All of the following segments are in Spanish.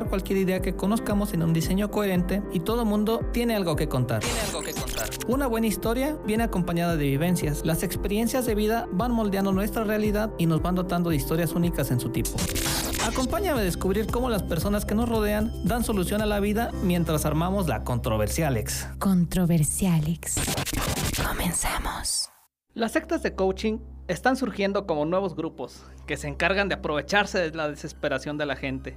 cualquier idea que conozcamos en un diseño coherente y todo mundo tiene algo que contar. Tiene algo que contar. Una buena historia viene acompañada de vivencias. Las experiencias de vida van moldeando nuestra realidad y nos van dotando de historias únicas en su tipo. Acompáñame a descubrir cómo las personas que nos rodean dan solución a la vida mientras armamos la controversialex. Controversialex. Comenzamos. Las sectas de coaching están surgiendo como nuevos grupos que se encargan de aprovecharse de la desesperación de la gente,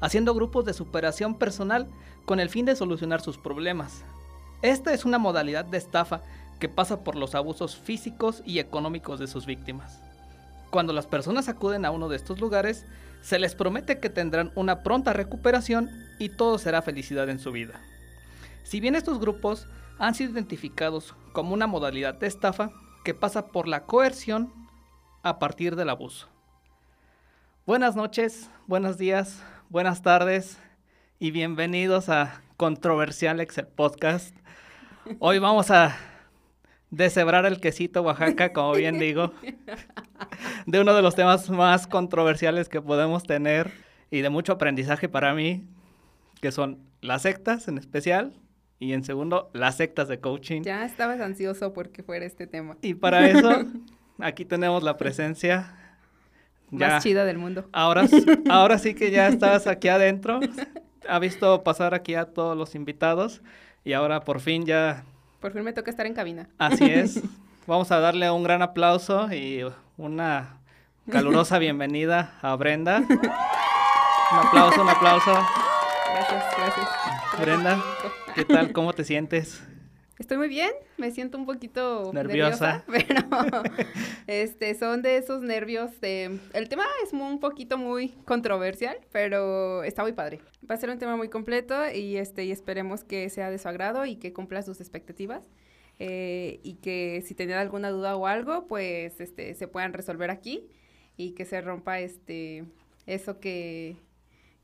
haciendo grupos de superación personal con el fin de solucionar sus problemas. Esta es una modalidad de estafa que pasa por los abusos físicos y económicos de sus víctimas. Cuando las personas acuden a uno de estos lugares, se les promete que tendrán una pronta recuperación y todo será felicidad en su vida. Si bien estos grupos han sido identificados como una modalidad de estafa que pasa por la coerción a partir del abuso. Buenas noches, buenos días, buenas tardes y bienvenidos a Controversial Excel Podcast. Hoy vamos a deshebrar el quesito Oaxaca, como bien digo, de uno de los temas más controversiales que podemos tener y de mucho aprendizaje para mí, que son las sectas en especial y en segundo, las sectas de coaching. Ya estabas ansioso porque fuera este tema. Y para eso, aquí tenemos la presencia. Ya- Más chida del mundo. Ahora, ahora sí que ya estás aquí adentro. Ha visto pasar aquí a todos los invitados. Y ahora por fin ya, Por fin me toca estar en cabina. así es. Vamos a darle un gran aplauso y una calurosa bienvenida a Brenda. Un aplauso, un aplauso. Gracias, gracias. Brenda, ¿qué tal? ¿Cómo te sientes? Estoy muy bien, me siento un poquito Nerviosa. nerviosa, pero este, son de esos nervios de... El tema es un poquito muy controversial, pero está muy padre. Va a ser un tema muy completo y, este, y esperemos que sea de su agrado y que cumpla sus expectativas. eh, y que si tenían alguna duda o algo, pues este, se puedan resolver aquí y que se rompa este, eso que,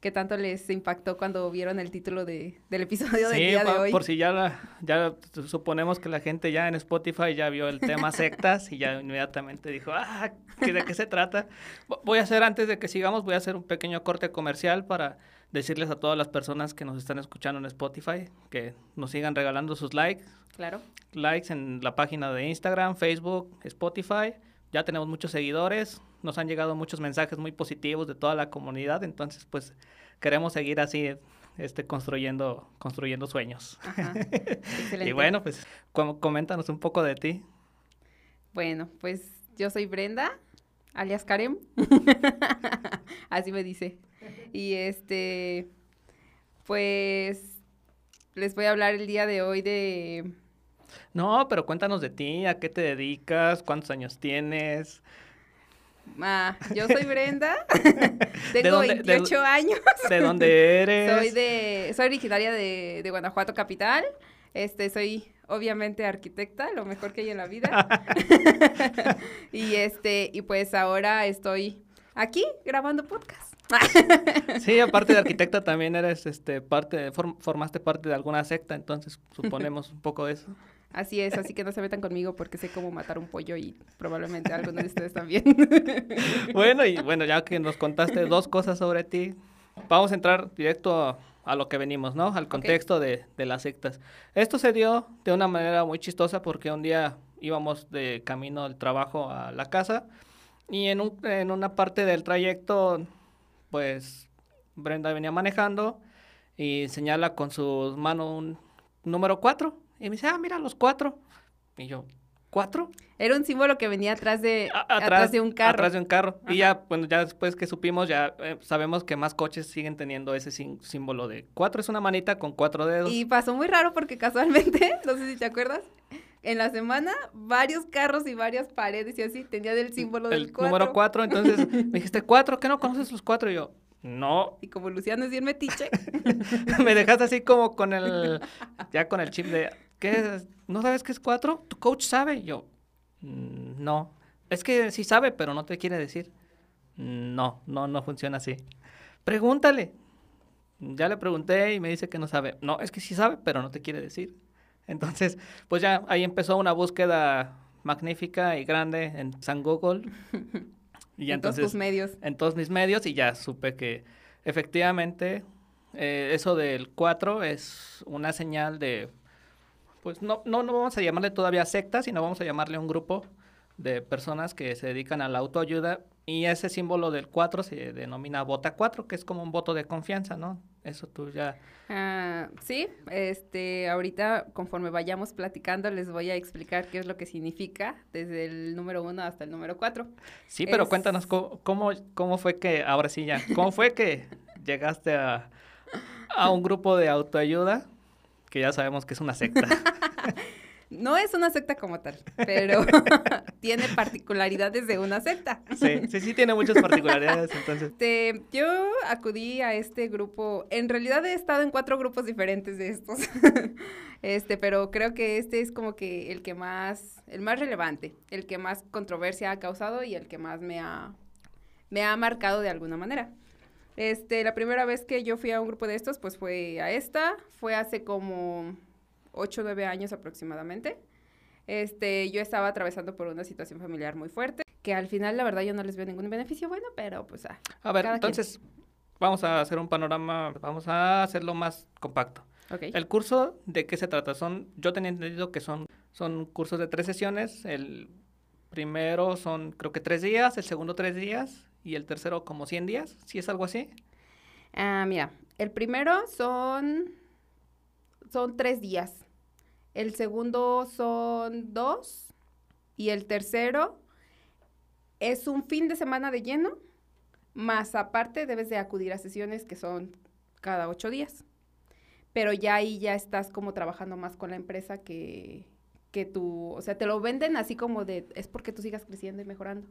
que tanto les impactó cuando vieron el título de, del episodio del día de hoy. por si ya, la- ya suponemos que la gente ya en Spotify ya vio el tema sectas y ya inmediatamente dijo, ah, ¿qué- ¿de qué se trata? Vo- Voy a hacer, antes de que sigamos, voy a hacer un pequeño corte comercial para decirles a todas las personas que nos están escuchando en Spotify que nos sigan regalando sus likes, Claro. likes en la página de Instagram, Facebook, Spotify. Ya tenemos muchos seguidores, nos han llegado muchos mensajes muy positivos de toda la comunidad, entonces pues queremos seguir así este construyendo construyendo sueños. Ajá. Y bueno, pues com- coméntanos un poco de ti. Bueno, pues yo soy Brenda, alias Karen. Así me dice. Y este, pues les voy a hablar el día de hoy de... No, pero cuéntanos de ti, a qué te dedicas, cuántos años tienes, Ah, yo soy Brenda, ¿De tengo dónde- de- 28 años, de dónde eres. soy de, soy originaria de, de Guanajuato capital, este, soy obviamente arquitecta, lo mejor que hay en la vida, y este, y pues ahora estoy aquí grabando podcast. Sí, aparte de arquitecta también eres este parte form- formaste parte de alguna secta, entonces suponemos un poco de eso. Así es, así que no se metan conmigo porque sé cómo matar un pollo y probablemente algunos de ustedes también. Bueno, y bueno, ya que nos contaste dos cosas sobre ti, vamos a entrar directo a, a lo que venimos, ¿no? Al contexto de, de las sectas. Esto se dio de una manera muy chistosa porque un día íbamos de camino del trabajo a la casa y en, un- en una parte del trayecto, pues Brenda venía manejando y señala con sus manos un número 4 y me dice, ah, mira, los cuatro. Y yo, ¿cuatro? Era un símbolo que venía atrás de, A- atrás, de un carro. Atrás de un carro. Ajá. Y ya, bueno, ya después que supimos, ya eh, sabemos que más coches siguen teniendo ese símbolo de cuatro. Es una manita con cuatro dedos. Y pasó muy raro porque casualmente, no sé si te acuerdas, en la semana, varios carros y varias paredes y así, tenía el símbolo del El 4. número 4, entonces me dijiste 4, ¿qué no conoces los 4? Y yo, no. Y como Luciano es bien metiche, me dejaste así como con el, ya con el chip de, ¿qué? ¿No sabes qué es 4? ¿Tu coach sabe? Yo, "Mm, no. Es que sí sabe, pero no te quiere decir. No, no, no funciona así. Pregúntale. Ya le pregunté y me dice que no sabe. No, es que sí sabe, pero no te quiere decir. Entonces, pues ya ahí empezó una búsqueda magnífica y grande en San Google. Y en todos entonces, tus medios. en todos mis medios y ya supe que efectivamente eh, eso del 4 es una señal de, pues no, no, no vamos a llamarle todavía secta, sino vamos a llamarle un grupo de personas que se dedican a la autoayuda y ese símbolo del 4 se denomina bota 4, que es como un voto de confianza, ¿no? Eso tú ya... Ah, sí, este, ahorita conforme vayamos platicando les voy a explicar qué es lo que significa desde el número uno hasta el número cuatro. Sí, pero Es- cuéntanos cómo, cómo, cómo fue que, ahora sí ya, cómo fue que llegaste a, a un grupo de autoayuda, que ya sabemos que es una secta. No es una secta como tal, pero tiene particularidades de una secta. Sí, sí, sí tiene muchas particularidades, entonces. Este, yo acudí a este grupo, en realidad he estado en cuatro grupos diferentes de estos, este, pero creo que este es como que el que más, el más relevante, el que más controversia ha causado y el que más me ha, me ha marcado de alguna manera. Este, la primera vez que yo fui a un grupo de estos, pues fue a esta, fue hace como ocho o nueve años aproximadamente. Este, yo estaba atravesando por una situación familiar muy fuerte, que al final la verdad yo no les veo ningún beneficio bueno, pero pues ah, A ver, Cada quien. entonces, vamos a hacer un panorama, vamos a hacerlo más compacto. ok. El curso, ¿de qué se trata? Son, yo tenía entendido que son, son cursos de tres sesiones. El primero son, creo que tres días, el segundo tres días y el tercero como 100 días, si es algo así. Ah, mira, el primero son, son tres días. El segundo son dos. Y el tercero es un fin de semana de lleno. Más aparte debes de acudir a sesiones que son cada ocho días. Pero ya ahí ya estás como trabajando más con la empresa que, que tú, o sea, te lo venden así como de, es porque tú sigas creciendo y mejorando.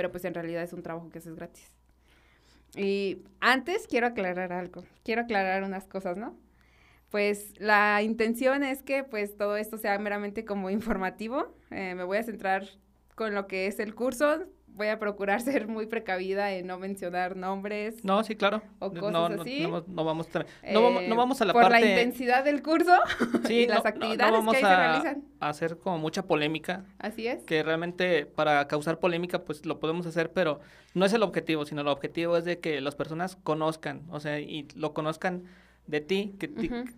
Pero pues en realidad es un trabajo que haces gratis. Y antes quiero aclarar algo, quiero aclarar unas cosas, ¿no? Pues la intención es que pues todo esto sea meramente como informativo. Eh, me voy a centrar con lo que es el curso. Voy a procurar ser muy precavida en no mencionar nombres. No, sí, claro. O No, cosas no, así. No, no vamos, a- no, vamos, no eh, vamos a la por parte... la intensidad del curso sí, y las no- no- no actividades vamos que ahí se a- realizan. a hacer como mucha polémica. Así es. que realmente para causar polémica pues lo podemos hacer, pero no es el objetivo, sino el objetivo es de que las personas conozcan, o sea, y lo conozcan de ti, que,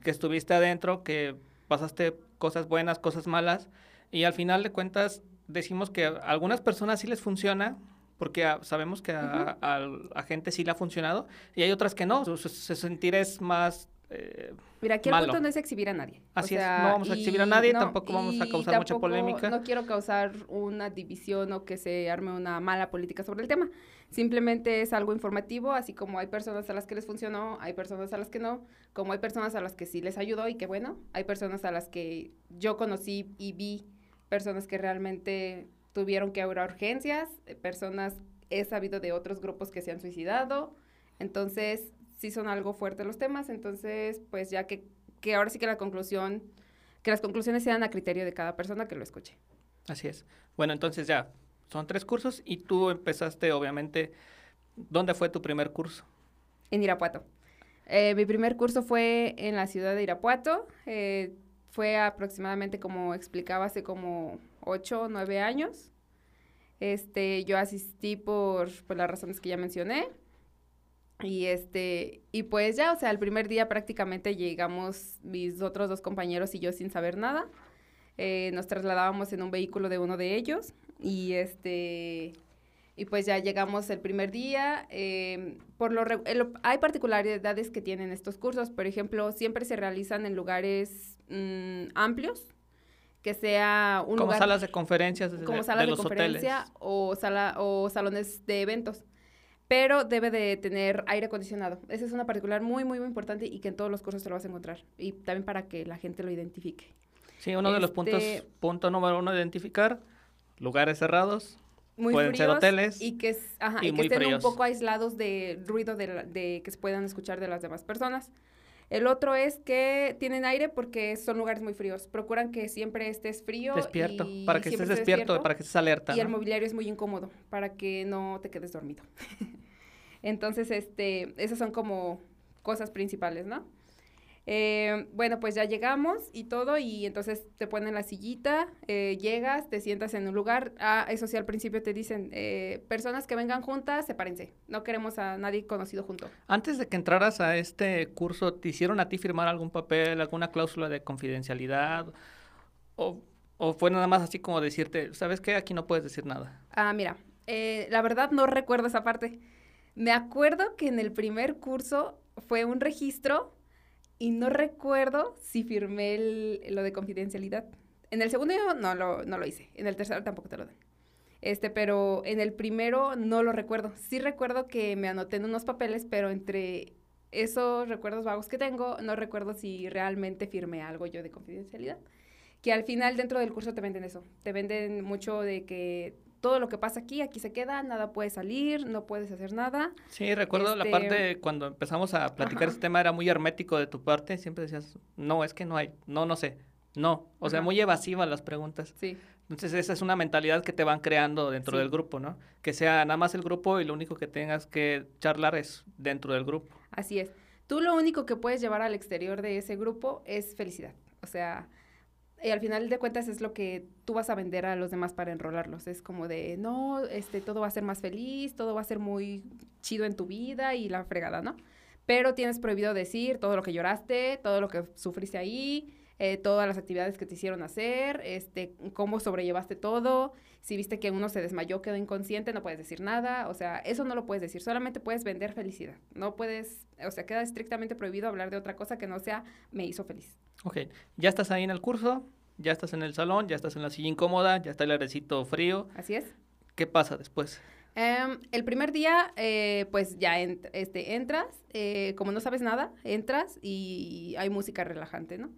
que estuviste adentro, que pasaste cosas buenas, cosas malas, y al final de cuentas decimos que a algunas personas sí les funciona, porque a- sabemos que a, a- a gente sí le ha funcionado, y hay otras que no, su, su- su sentir es más... eh, Mira, aquí malo. el punto no es exhibir a nadie. O Así es, sea, no vamos a exhibir a nadie, tampoco vamos a causar mucha polémica. No quiero causar una división o que se arme una mala política sobre el tema. Simplemente es algo informativo, así como hay personas a las que les funcionó, hay personas a las que no, como hay personas a las que sí les ayudó y que bueno, hay personas a las que yo conocí y vi personas que realmente tuvieron que ir a urgencias, eh, personas he sabido de otros grupos que se han suicidado, entonces sí son algo fuertes los temas, entonces pues ya que, que ahora sí que la conclusión, que las conclusiones sean a criterio de cada persona que lo escuche. Así es. Bueno, entonces ya, son tres cursos y tú empezaste, obviamente, ¿dónde fue tu primer curso? En Irapuato. Eh, mi primer curso fue en la ciudad de Irapuato. eh, fue aproximadamente, como explicaba, hace como ocho o nueve años. Este, yo asistí por, por las razones que ya mencioné. Y este, y pues ya, o sea, el primer día prácticamente llegamos mis otros dos compañeros y yo sin saber nada. Eh, nos trasladábamos en un vehículo de uno de ellos. Y este, y pues ya llegamos el primer día. eh, por lo re- el- hay particularidades que tienen estos cursos. Por ejemplo, siempre se realizan en lugares mm, amplios, que sea un como lugar salas de conferencias como de salas de, conferencia hoteles. o sala o salones de eventos. Pero debe de tener aire acondicionado. Esa es una particular muy, muy, muy importante y que en todos los cursos te lo vas a encontrar. Y también para que la gente lo identifique. Sí, uno de los puntos, Este- punto número uno, identificar lugares cerrados. muy Pueden ser hoteles y que, es- ajá, y y que muy estén fríos. un poco aislados de ruido de, de que se puedan escuchar de las demás personas. El otro es que tienen aire porque son lugares muy fríos. Procuran que siempre estés frío. Despierto, y para que estés despierto, para que estés alerta. Y el mobiliario es muy incómodo para que no te quedes dormido. Entonces, este, esas son como cosas principales, ¿no? Eh, bueno, pues ya llegamos y todo, y entonces te ponen la sillita, eh, llegas, te sientas en un lugar. Ah, eso sí, al principio te dicen, eh, personas que vengan juntas, sepárense. No queremos a nadie conocido junto. Antes de que entraras a este curso, ¿te hicieron a ti firmar algún papel, alguna cláusula de confidencialidad? ¿O, o fue nada más así como decirte, ¿sabes qué? Aquí no puedes decir nada. Ah, mira, la verdad no recuerdo esa parte. Me acuerdo que en el primer curso fue un registro y no recuerdo si firmé el- lo de confidencialidad. En el segundo yo no lo, no lo hice, en el tercero tampoco te lo dan. Este, pero en el primero no lo recuerdo. Sí recuerdo que me anoté en unos papeles, pero entre esos recuerdos vagos que tengo, no recuerdo si realmente firmé algo yo de confidencialidad. Que al final dentro del curso te venden eso. Te venden mucho de que todo lo que pasa aquí, aquí se queda, nada puede salir, no puedes hacer nada. Sí, recuerdo la Este- parte cuando empezamos a platicar Ajá. este tema, era muy hermético de tu parte, siempre decías, no, es que no hay, no, no sé, no, o sea, muy evasivas las preguntas. Sí. Entonces esa es una mentalidad que te van creando dentro Sí. del grupo, ¿no? Que sea nada más el grupo y lo único que tengas que charlar es dentro del grupo. Así es. Tú lo único que puedes llevar al exterior de ese grupo es felicidad. O sea, y al final de cuentas es lo que tú vas a vender a los demás para enrolarlos. Es como de, no, este, todo va a ser más feliz, todo va a ser muy chido en tu vida y la fregada, ¿no? Pero tienes prohibido decir todo lo que lloraste, todo lo que sufriste ahí, eh, todas las actividades que te hicieron hacer, este, cómo sobrellevaste todo. Si viste que uno se desmayó, quedó inconsciente, no puedes decir nada. O sea, eso no lo puedes decir. Solamente puedes vender felicidad. No puedes, o sea, queda estrictamente prohibido hablar de otra cosa que no sea me hizo feliz. Ok, ya estás ahí en el curso, ya estás en el salón, ya estás en la silla incómoda, ya está el airecito frío. Así es. ¿Qué pasa después? Em, el primer día, eh, pues ya ent- este, entras, eh, como no sabes nada, entras y hay música relajante, ¿no?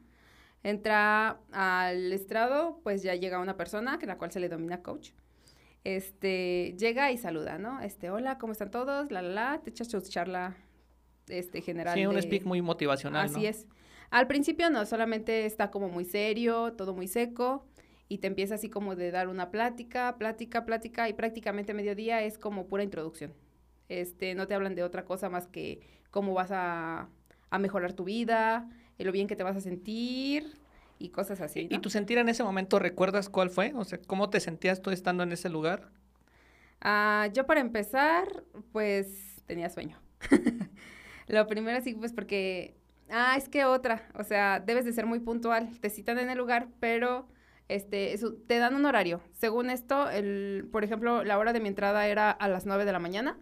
Entra al estrado, pues ya llega una persona, que la cual se le domina coach. Este, llega y saluda, ¿no? Este, hola, ¿cómo están todos? La, la, la, te echas tu charla, este, general. Sí, un de- speak muy motivacional, Así ¿no? es. Al principio no, solamente está como muy serio, todo muy seco, y te empieza así como de dar una plática, plática, plática, y prácticamente mediodía es como pura introducción. Este, no te hablan de otra cosa más que cómo vas a, a mejorar tu vida, lo bien que te vas a sentir, y cosas así. ¿Y tu sentir en ese momento recuerdas cuál fue? O sea, ¿cómo te sentías tú estando en ese lugar? Ah, yo para empezar, pues tenía sueño. Lo primero sí, pues porque, ah, es que otra, o sea, debes de ser muy puntual, te citan en el lugar, pero este, eso, te dan un horario. Según esto, el, por ejemplo, la hora de mi entrada era a las 9 de la mañana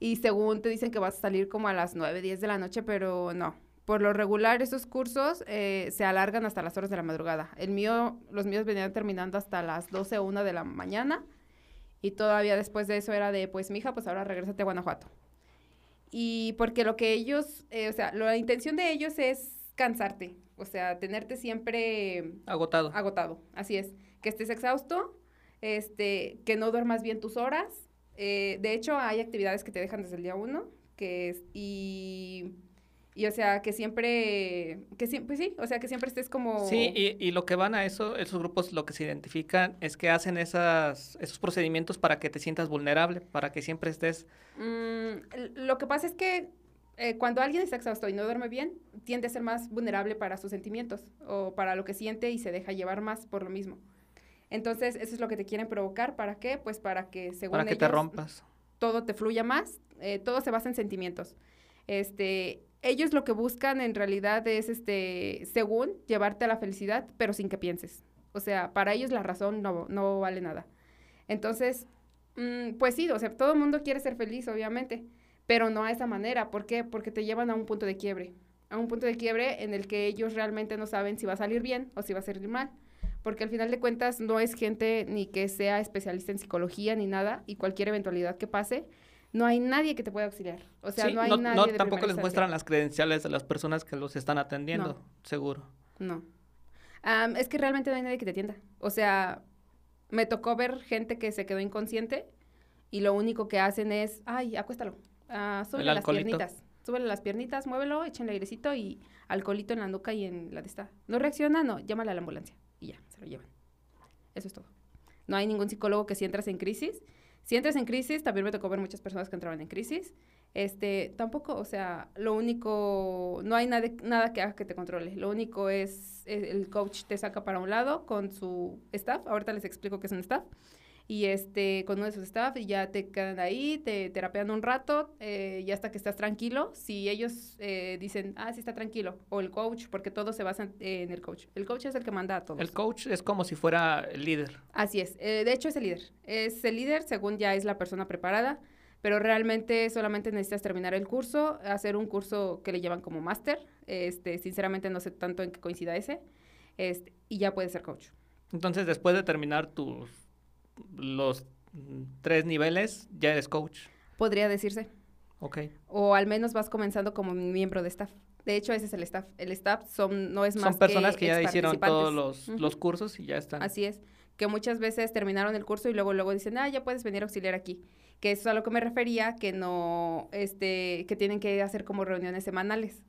y según te dicen que vas a salir como a las 9, 10 de la noche, pero no. Por lo regular, esos cursos eh, se alargan hasta las horas de la madrugada. El mío, los míos venían terminando hasta las 12 o 1 de la mañana y todavía después de eso era de, pues, mija, pues ahora regrésate a Guanajuato. Y porque lo que ellos, eh, o sea, lo- la intención de ellos es cansarte, o sea, tenerte siempre Agotado. agotado, así es, que estés exhausto, este, que no duermas bien tus horas. eh, de hecho, hay actividades que te dejan desde el día uno, que es, y, y o sea, que siempre, que siempre, sí, o sea, que siempre estés como... Sí, y, y lo que van a eso, esos grupos lo que se identifican es que hacen esas, esos procedimientos para que te sientas vulnerable, para que siempre estés... Mm, lo que pasa es que eh, cuando alguien está exhausto y no duerme bien, tiende a ser más vulnerable para sus sentimientos o para lo que siente y se deja llevar más por lo mismo. Entonces, eso es lo que te quieren provocar. ¿Para qué? Pues para que según para que te rompas. todo te fluya más, eh, todo se basa en sentimientos. Este, ellos lo que buscan en realidad es, este, según, llevarte a la felicidad, pero sin que pienses. O sea, para ellos la razón no, no vale nada. Entonces, mm, pues sí, o sea, todo el mundo quiere ser feliz, obviamente, pero no a esa manera. ¿Por qué? Porque te llevan a un punto de quiebre. A un punto de quiebre en el que ellos realmente no saben si va a salir bien o si va a salir mal. Porque al final de cuentas no es gente ni que sea especialista en psicología ni nada, y cualquier eventualidad que pase, no hay nadie que te pueda auxiliar. O sea, Sí, no hay no, nadie no, de tampoco les muestran las credenciales de las personas que los están atendiendo, No. seguro. No. Am, es que realmente no hay nadie que te atienda. O sea, me tocó ver gente que se quedó inconsciente y lo único que hacen es, ay, acuéstalo, ah, súbele El las piernitas, súbele las piernitas, muévelo, échenle airecito y alcoholito en la nuca y en la de esta. ¿No reacciona? No, llámale a la ambulancia y ya, se lo llevan. Eso es todo. No hay ningún psicólogo que si entras en crisis. Si entras en crisis, también me tocó ver muchas personas que entraban en crisis. Este, tampoco, o sea, lo único, no hay nada, nada que haga que te controle. Lo único es, el coach te saca para un lado con su staff. Ahorita les explico qué es un staff. Y este, con uno de sus staff y ya te quedan ahí, te terapean un rato eh, y hasta que estás tranquilo. Si ellos eh, dicen, ah, sí está tranquilo, o el coach, porque todo se basa en, en el coach. El coach es el que manda a todos. El coach es como si fuera el líder. Así es. eh, de hecho, es el líder. Es el líder según ya es la persona preparada, pero realmente solamente necesitas terminar el curso, hacer un curso que le llevan como máster. Este, sinceramente no sé tanto en qué coincida ese. Este, y ya puedes ser coach. Entonces, después de terminar tus los mm, tres niveles, ya eres coach. Podría decirse. Ok. O al menos vas comenzando como miembro de staff. De hecho, ese es el staff. El staff son, no es más Son personas que, ya hicieron todos los, los cursos y ya están. Así es, que muchas veces terminaron el curso y luego luego dicen, "Ah, ya puedes venir a auxiliar aquí." Que eso es a lo que me refería, que no este que tienen que hacer como reuniones semanales.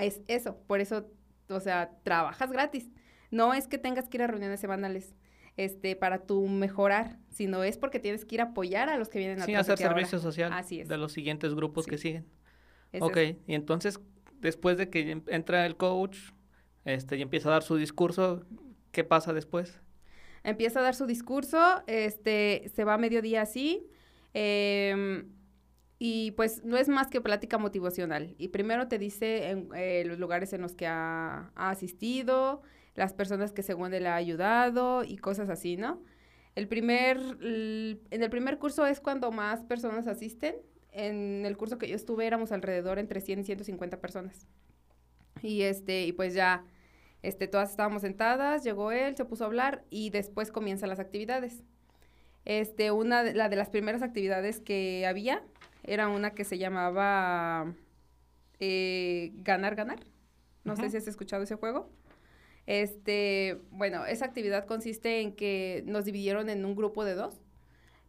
Es eso, por eso, o sea, trabajas gratis. No es que tengas que ir a reuniones semanales este para tu mejorar, sino es porque tienes que ir a apoyar a los que vienen Sí, atrás de hacer ahora. servicio social Así es. de los siguientes grupos Sí. que siguen. Es ok, eso. y entonces, después de que em- entra el coach este, y empieza a dar su discurso, ¿qué pasa después? Empieza a dar su discurso, este, se va a mediodía así, em, y pues no es más que plática motivacional. Y primero te dice en, eh, los lugares en los que ha, ha asistido, las personas que según él ha ayudado y cosas así, ¿no? El primer, en el primer curso es cuando más personas asisten. En el curso que yo estuve éramos alrededor entre 100 y 150 personas. Y este, y pues ya este, todas estábamos sentadas, llegó él, se puso a hablar y después comienzan las actividades. Este, una de, la de las primeras actividades que había era una que se llamaba eh, Ganar, Ganar. No sé si has escuchado ese juego. Este, bueno, esa actividad consiste en que nos dividieron en un grupo de dos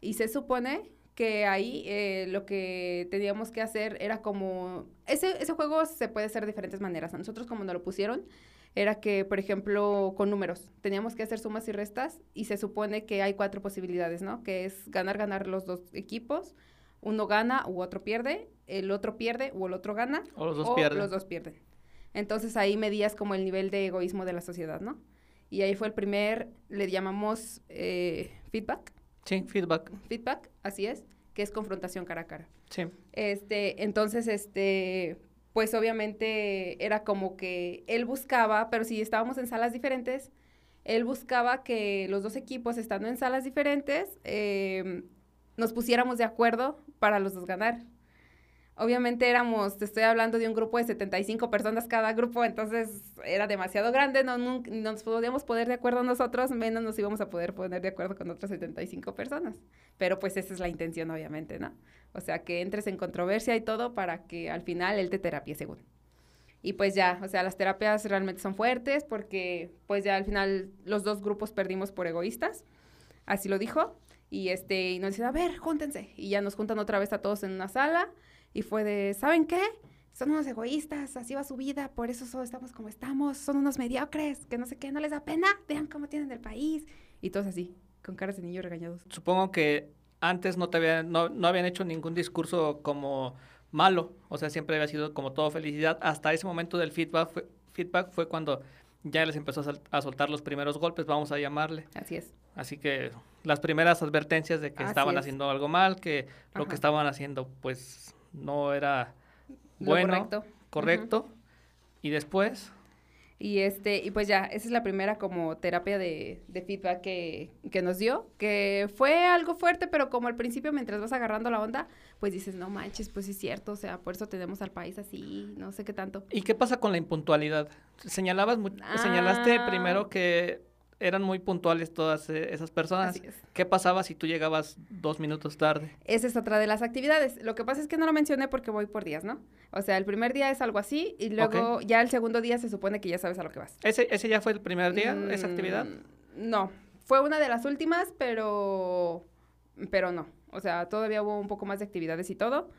y se supone que ahí eh, lo que teníamos que hacer era como... Ese, ese juego se puede hacer de diferentes maneras. A nosotros como nos lo pusieron, era que, por ejemplo, con números, teníamos que hacer sumas y restas y se supone que hay cuatro posibilidades, ¿no? Que es ganar, ganar los dos equipos, uno gana u otro pierde, el otro pierde u el otro gana, O los dos o pierden. los dos pierden. Entonces ahí medías como el nivel de egoísmo de la sociedad, ¿no? Y ahí fue el primer, le llamamos eh, feedback, Sí, feedback. feedback, así es, que es confrontación cara a cara. Sí. Este, entonces, este, pues obviamente era como que él buscaba, pero si estábamos en salas diferentes, él buscaba que los dos equipos, estando en salas diferentes, eh, nos pusiéramos de acuerdo para los dos ganar. Obviamente éramos, te estoy hablando de un grupo de 75 personas cada grupo, entonces era demasiado grande, no, nun- no nos podíamos poner de acuerdo nosotros, menos nos íbamos a poder poner de acuerdo con otras 75 personas. Pero pues esa es la intención, obviamente, ¿no? O sea, que entres en controversia y todo para que al final él te terapie según. Y pues ya, o sea, las terapias realmente son fuertes porque pues ya al final los dos grupos perdimos por egoístas, así lo dijo. Y este, y nos dice, a ver, júntense. Y ya nos juntan otra vez a todos en una sala. Y fue de, ¿saben qué? Son unos egoístas, así va su vida, por eso solo estamos como estamos, son unos mediocres, que no sé qué, no les da pena, vean cómo tienen el país. Y todos así, con caras de niños regañados. Supongo que antes no te habían, no, no habían hecho ningún discurso como malo, o sea, siempre había sido como todo felicidad. Hasta ese momento del feedback fue, feedback fue cuando ya les empezó a, soltar los primeros golpes, vamos a llamarle. Así es. Así que las primeras advertencias de que Así estaban es. haciendo algo mal, que lo que estaban haciendo pues no era bueno, correcto. correcto. Y después, Y este, y pues ya, esa es la primera como terapia de, de feedback que, que nos dio, que fue algo fuerte, pero como al principio, mientras vas agarrando la onda, pues dices, no manches, pues es cierto, o sea, por eso tenemos al país así, no sé qué tanto. ¿y qué pasa con la impuntualidad? Señalabas, mu- señalaste Ah. primero que eran muy puntuales todas eh, esas personas. Así es. ¿Qué pasaba si tú llegabas dos minutos tarde? Esa es otra de las actividades. Lo que pasa es que no lo mencioné porque voy por días, ¿no? O sea, el primer día es algo así y luego ya el segundo día se supone que ya sabes a lo que vas. ¿Ese, ese ya fue el primer día, esa Mm, actividad? No, fue una de las últimas, pero, pero no. O sea, todavía hubo un poco más de actividades y todo.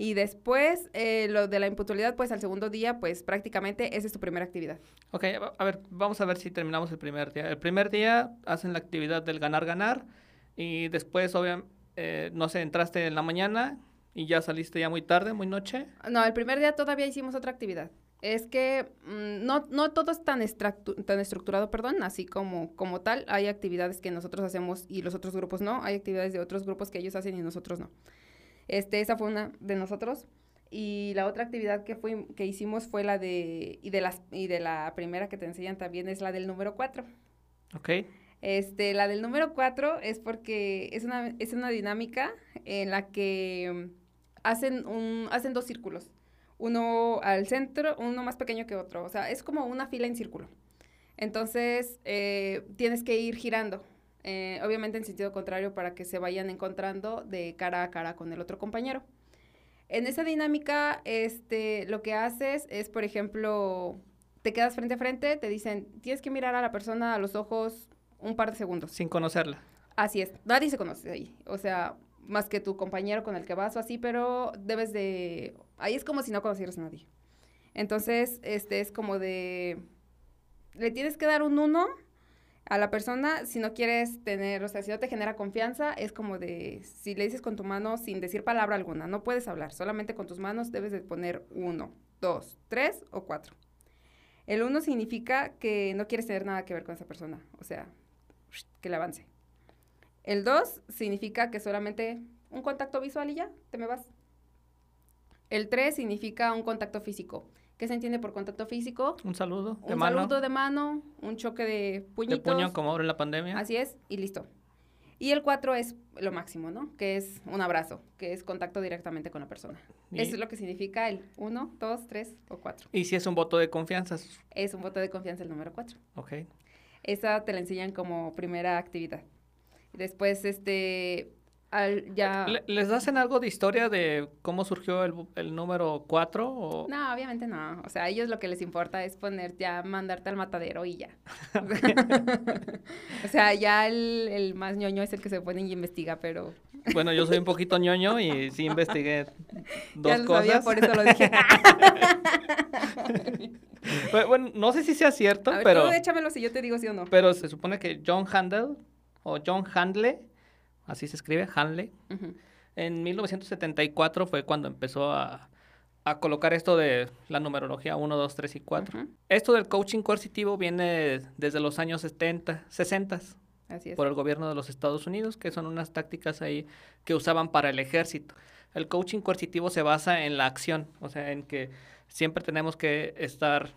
Y después, eh, lo de la impuntualidad, pues al segundo día, pues prácticamente esa es tu primera actividad. Ok, a- ver, vamos a ver si terminamos el primer día. El primer día hacen la actividad del ganar-ganar y después, obviamente, no sé, entraste en la mañana y ya saliste ya muy tarde, muy noche. No, el primer día todavía hicimos otra actividad. Es que mm, no, no todo es tan, tan estructurado, perdón, así como, como tal. Hay actividades que nosotros hacemos y los otros grupos no. Hay actividades de otros grupos que ellos hacen y nosotros no. Este, esa fue una de nosotros. Y la otra actividad que, fue, que hicimos fue la de, y de, las, y de la primera que te enseñan también es la del número 4. Ok, Este, la del número 4 es porque es una, es una dinámica en la que hacen, un, hacen dos círculos. Uno al centro, uno más pequeño que otro. O sea, es como una fila en círculo. Entonces, eh, tienes que ir girando. Eh, obviamente en sentido contrario para que se vayan encontrando de cara a cara con el otro compañero. En esa dinámica, este, lo que haces es, por ejemplo, te quedas frente a frente, te dicen, tienes que mirar a la persona a los ojos un par de segundos. sin conocerla. Así es, nadie se conoce ahí. O sea, más que tu compañero con el que vas o así, pero debes de... Ahí es como si no conocieras a nadie. Entonces, este es como de... Le tienes que dar un uno a la persona si no quieres tener, o sea, si no te genera confianza, es como de, si le dices con tu mano sin decir palabra alguna, no puedes hablar, solamente con tus manos debes de poner uno, dos, tres o cuatro. El uno significa que no quieres tener nada que ver con esa persona, o sea, que le avance. El 2 significa que solamente un contacto visual y ya, te me vas. El 3 significa un contacto físico. ¿Qué se entiende por contacto físico? Un saludo de Un mano, saludo de mano, un choque de de puñitos. puño como ahora en la pandemia. Así es, y listo. Y el 4 es lo máximo, ¿no? Que es un abrazo, que es contacto directamente con la persona. Y, Eso es lo que significa el 1, 2, 3 o 4. y si es un voto de confianza, Es un voto de confianza el número 4. ok. Esa te la enseñan como primera actividad. Después, este, al, ya... ¿Le- ¿Les hacen algo de historia de cómo surgió el, el número 4? O... No, obviamente no. O sea, a ellos lo que les importa es poner ya, mandarte al matadero y ya. o sea, ya el, el más ñoño es el que se pone y investiga, pero Bueno, yo soy un poquito ñoño y sí investigué dos ya lo cosas. sabía, por eso lo dije. Bueno, bueno, no sé si sea cierto, A ver, pero, tú échamelo si yo te digo sí o no. pero se supone que John Handel o John Handle, así se escribe, Handle, Ujú. en 1974 fue cuando empezó a, a colocar esto de la numerología 1, 2, 3 y 4. Ujú. Esto del coaching coercitivo viene desde los años 70, 60 Así es. por el gobierno de los Estados Unidos, que son unas tácticas ahí que usaban para el ejército. El coaching coercitivo se basa en la acción, o sea, en que siempre tenemos que estar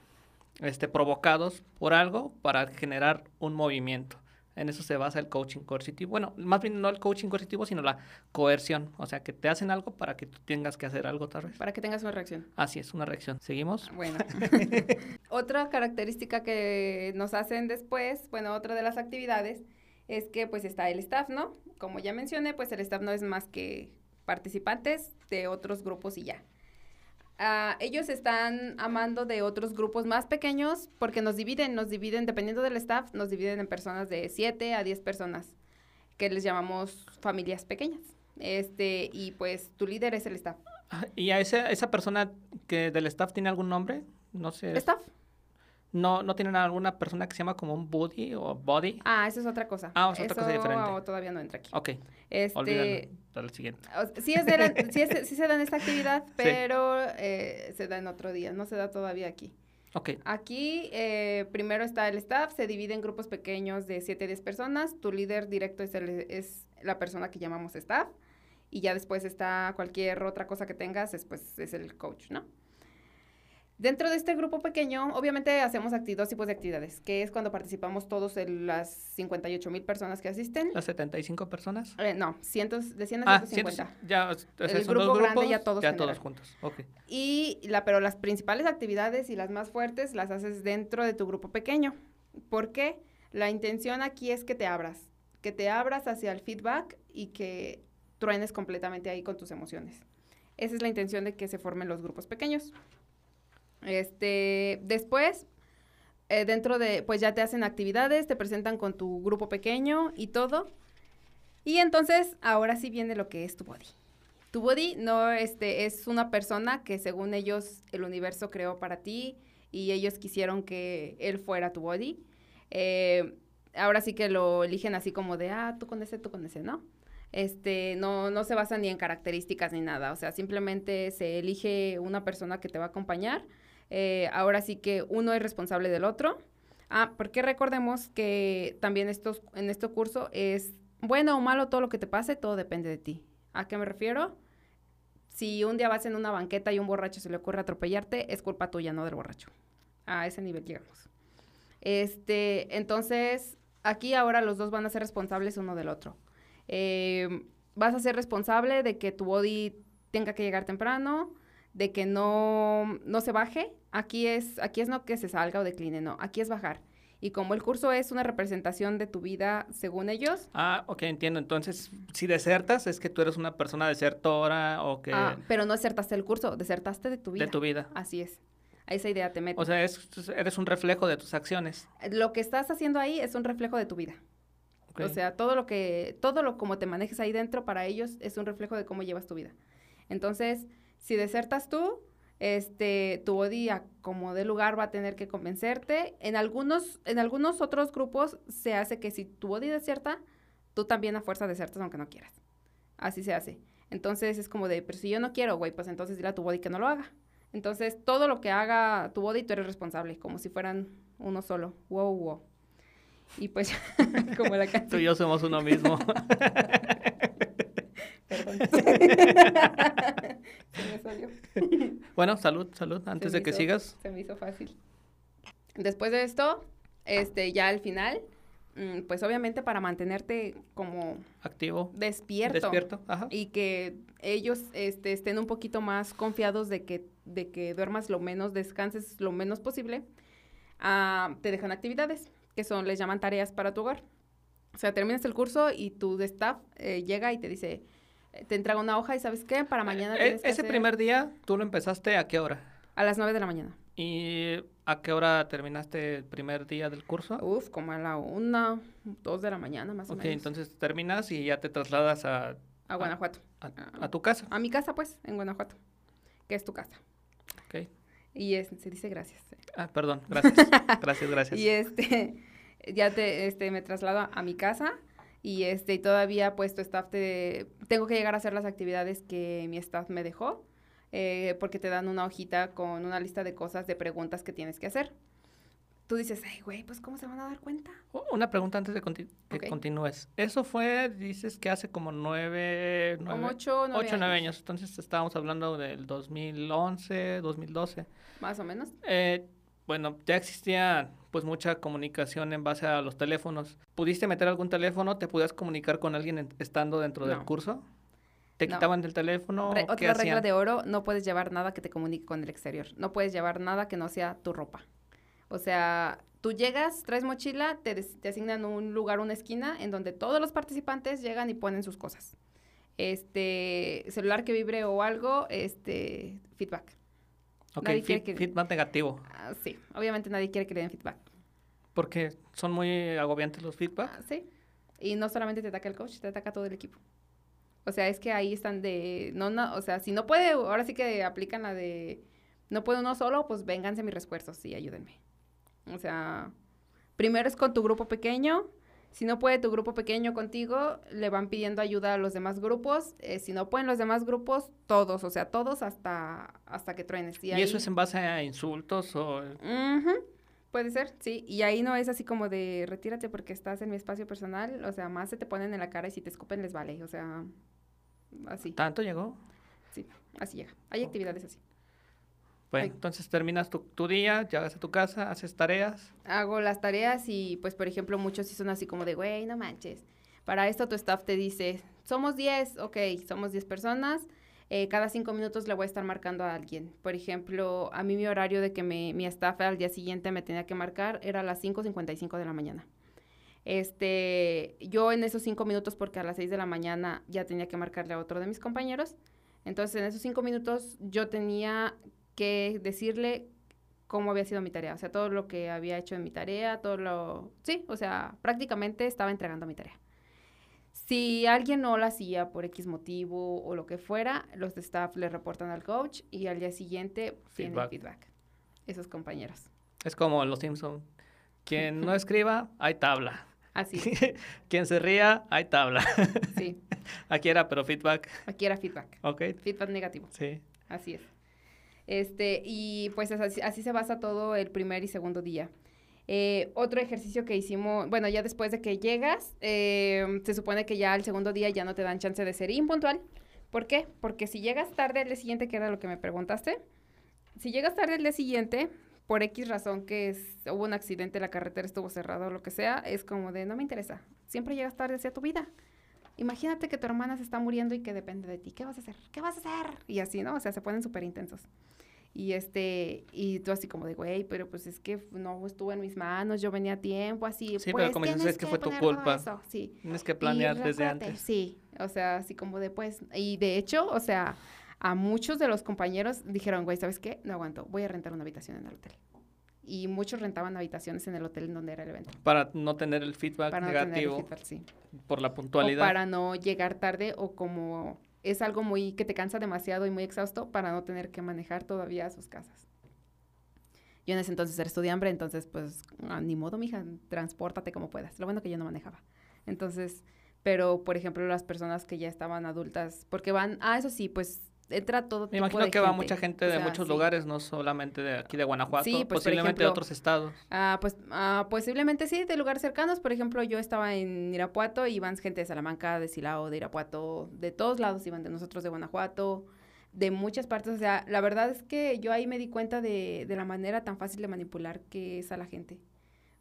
este, provocados por algo para generar un movimiento. En eso se basa el coaching coercitivo. Bueno, más bien no el coaching coercitivo, sino la coerción. O sea, que te hacen algo para que tú tengas que hacer algo tal vez. Para que tengas una reacción. Así es, una reacción. ¿Seguimos? Bueno. otra característica que nos hacen después, bueno, otra de las actividades, es que pues está el staff, ¿no? Como ya mencioné, pues el staff no es más que participantes de otros grupos y ya. Ah, ellos están amando de otros grupos más pequeños porque nos dividen, nos dividen, dependiendo del staff, nos dividen en personas de 7 a 10 personas, que les llamamos familias pequeñas. Este, y pues tu líder es el staff. Ah, ¿Y a ese- esa persona que del staff tiene algún nombre? No sé. ¿Staff? No, no tienen alguna persona que se llama como un buddy o body. Ah, eso es otra cosa. Ah, es otra cosa diferente. todavía no entra aquí. Ok, Este, olvídalo. Al siguiente. sí, es de la- sí, es- sí se da en esta actividad, Sí. pero eh, se da en otro día, no se da todavía aquí. Ok, Aquí eh, primero está el staff, se divide en grupos pequeños de 7 a 10 personas, tu líder directo es, el- es la persona que llamamos staff, y ya después está cualquier otra cosa que tengas, después es el coach, ¿no? Dentro de este grupo pequeño, obviamente hacemos dos tipos de actividades, que es cuando participamos todos en las 58 mil personas que asisten. las 75 personas. Eh, no, cientos, de 100 a Ah, 150. cientos- ya, o sea, El son dos grupo grande grupos, ya todos ya todos juntos. Ok, Y la, pero las principales actividades y las más fuertes las haces dentro de tu grupo pequeño. ¿Por qué? La intención aquí es que te abras, que te abras hacia el feedback y que truenes completamente ahí con tus emociones. Esa es la intención de que se formen los grupos pequeños. Este, después, eh, dentro de, pues ya te hacen actividades, te presentan con tu grupo pequeño y todo. Y entonces, ahora sí viene lo que es tu body. Tu body no este, es una persona que según ellos el universo creó para ti y ellos quisieron que él fuera tu body. Eh, ahora sí que lo eligen así como de, ah, tú con ese, tú con ese, ¿no? Este, no, no se basa ni en características ni nada, o sea, simplemente se elige una persona que te va a acompañar. Eh, ahora sí que uno es responsable del otro. Ah, porque recordemos que también estos, en este curso es bueno o malo todo lo que te pase, todo depende de ti. ¿A qué me refiero? Si un día vas en una banqueta y un borracho se le ocurre atropellarte, es culpa tuya, no del borracho. A ese nivel llegamos. Este, entonces, aquí ahora los dos van a ser responsables uno del otro. Eh, vas a ser responsable de que tu body tenga que llegar temprano, de que no, no se baje. Aquí es, aquí es no que se salga o decline, no. Aquí es bajar. Y como el curso es una representación de tu vida según ellos. Ah, ok, entiendo. Entonces, si desertas, es que tú eres una persona desertora o que... Ah, pero no desertaste el curso, desertaste de tu vida. De tu vida. Así es. A esa idea te metes. O sea, es, eres un reflejo de tus acciones. Lo que estás haciendo ahí es un reflejo de tu vida. O sea, todo lo que, todo lo como te manejes ahí dentro para ellos es un reflejo de cómo llevas tu vida. Entonces, si desertas tú, este, tu body a como de lugar va a tener que convencerte. En algunos, en algunos otros grupos se hace que si tu body desierta, tú también a fuerza desertas aunque no quieras. Así se hace. Entonces es como de, pero si yo no quiero, güey, pues entonces dile a tu body que no lo haga. Entonces todo lo que haga tu body tú eres responsable, como si fueran uno solo. Wow, wow. Y pues, como la canción. Tú y yo somos uno mismo. Perdón. Bueno, salud, salud, antes de que hizo- sigas. Se me hizo fácil. Después de esto, este, ya al final, mm, pues obviamente para mantenerte como Activo. despierto. Despierto. Ajá. Y que ellos este, estén un poquito más confiados de que, de que duermas lo menos, descanses lo menos posible, ah, te dejan actividades, que son, les llaman tareas para tu hogar. O sea, terminas el curso y tu staff eh, llega y te dice, te entrega una hoja y ¿sabes qué? Para mañana Eh, tienes ese hacer primer día, ¿tú lo empezaste a qué hora? A las 9 de la mañana. ¿Y a qué hora terminaste el primer día del curso? Uf, como a la una, dos de la mañana más o ok, menos. entonces terminas y ya te trasladas a, A Guanajuato. a, a tu casa. A mi casa, pues, en Guanajuato. Que es tu casa. Ok. Y es, se dice gracias. Ah, perdón, gracias. gracias, gracias. Y este, ya te, este, me traslado a mi casa. Y este, todavía, pues, tu staff te... Tengo que llegar a hacer las actividades que mi staff me dejó. eh, porque te dan una hojita con una lista de cosas, de preguntas que tienes que hacer. Tú dices, ay, güey, pues, ¿cómo se van a dar cuenta? U- Una pregunta antes de que continúes. Eso fue, dices que hace como nueve, nueve Como ocho, nueve ocho, nueve años. años. Entonces estábamos hablando del 2011, 2012. Más o menos. Eh, bueno, ya existía pues mucha comunicación en base a los teléfonos. ¿Pudiste meter algún teléfono? ¿Te podías comunicar con alguien en- estando dentro del curso? ¿Te No. quitaban del teléfono? Re- ¿Qué otra regla hacían? de oro, no puedes llevar nada que te comunique con el exterior. No puedes llevar nada que no sea tu ropa. O sea, tú llegas, traes mochila, te, te asignan un lugar, una esquina, en donde todos los participantes llegan y ponen sus cosas. Este, celular que vibre o algo, este, feedback. Ok, nadie feed- que- feedback negativo. Ah, sí, obviamente nadie quiere que le den feedback. Porque son muy agobiantes los feedback. Ah, sí. Y no solamente te ataca el coach, te ataca todo el equipo. O sea, es que ahí están de, no, no, o sea, si no puede, ahora sí que aplican la de, no puede uno solo, pues vénganse mis refuerzos y ayúdenme. O sea, primero es con tu grupo pequeño, si no puede tu grupo pequeño contigo, le van pidiendo ayuda a los demás grupos, eh, si no pueden los demás grupos, todos, o sea, todos hasta, hasta que truenes. ¿Y, ahí- eso es en base a insultos o...? Puede ser, sí. Y ahí no es así como de retírate porque estás en mi espacio personal. O sea, más se te ponen en la cara y si te escupen les vale. O sea, así. ¿Tanto llegó? Sí, así llega. Hay actividades así. Bueno, Ay. entonces terminas tu, tu día, llegas a tu casa, haces tareas. Hago las tareas y, pues, por ejemplo, muchos sí son así como de, güey, no manches. Para esto tu staff te dice, somos 10, ok, somos 10 personas. eh, cada cinco minutos le voy a estar marcando a alguien. Por ejemplo, a mí mi horario de que me- mi staff al día siguiente me tenía que marcar era a las 5.55 de la mañana. Este, yo en esos cinco minutos, porque a las seis de la mañana ya tenía que marcarle a otro de mis compañeros, entonces en esos cinco minutos yo tenía que decirle cómo había sido mi tarea, o sea, todo lo que había hecho en mi tarea, todo lo... Sí, o sea, prácticamente estaba entregando mi tarea. Si alguien no la hacía por X motivo o lo que fuera, los de staff le reportan al coach y al día siguiente tienen Feedback. feedback. Esos compañeros. Es como los Simpsons. Quien no escriba, hay tabla. Así, Quien se ría, hay tabla. sí. Aquí era, pero feedback. Aquí era feedback. Ok, Feedback negativo. sí. Así es. Este, y pues es así, se basa todo el primer y segundo día. Eh, otro ejercicio que hicimos, bueno, ya después de que llegas, eh, se supone que ya el segundo día ya no te dan chance de ser impuntual. ¿Por qué? Porque si llegas tarde al día siguiente, que era lo que me preguntaste, si llegas tarde al día siguiente, por X razón que es, hubo un accidente, la carretera estuvo cerrada o lo que sea, es como de, no me interesa, siempre llegas tarde hacia tu vida. Imagínate que tu hermana se está muriendo y que depende de ti. ¿Qué vas a hacer? ¿Qué vas a hacer? Y así, ¿no? O sea, se ponen súper intensos. Y este, y tú así como de, güey, pero pues es que no estuvo en mis manos, yo venía a tiempo, así. Sí, pues pero como dices, es que fue tu culpa. eso", Sí. Tienes que Y planear desde antes. Sí, o sea, así como de pues, y de hecho, o sea, a muchos de los compañeros dijeron, güey, ¿sabes qué? No aguanto, voy a rentar una habitación en el hotel. Y muchos rentaban habitaciones en el hotel en donde era el evento. Para no tener el feedback Para no tener el negativo feedback, sí. por la O puntualidad. para no llegar tarde o como es algo muy que te cansa demasiado y muy exhausto para no tener que manejar todavía sus casas. Yo en ese entonces era estudiante, entonces pues ah, ni modo, mija, transpórtate como puedas. Lo bueno que yo no manejaba. Entonces, pero por ejemplo las personas que ya estaban adultas, porque van, ah, eso sí, pues entra todo Me tipo imagino de que va mucha gente O de muchos sí. lugares, no solamente de aquí de Guanajuato, Sí, pues, posiblemente de otros estados. Ah, pues ah, posiblemente sí, de lugares cercanos. Por ejemplo, yo estaba en Irapuato, iban gente de Salamanca, de Silao, de Irapuato, de todos lados iban de nosotros de Guanajuato, de muchas partes. O sea, la verdad es que yo ahí me di cuenta de, de la manera tan fácil de manipular que es a la gente.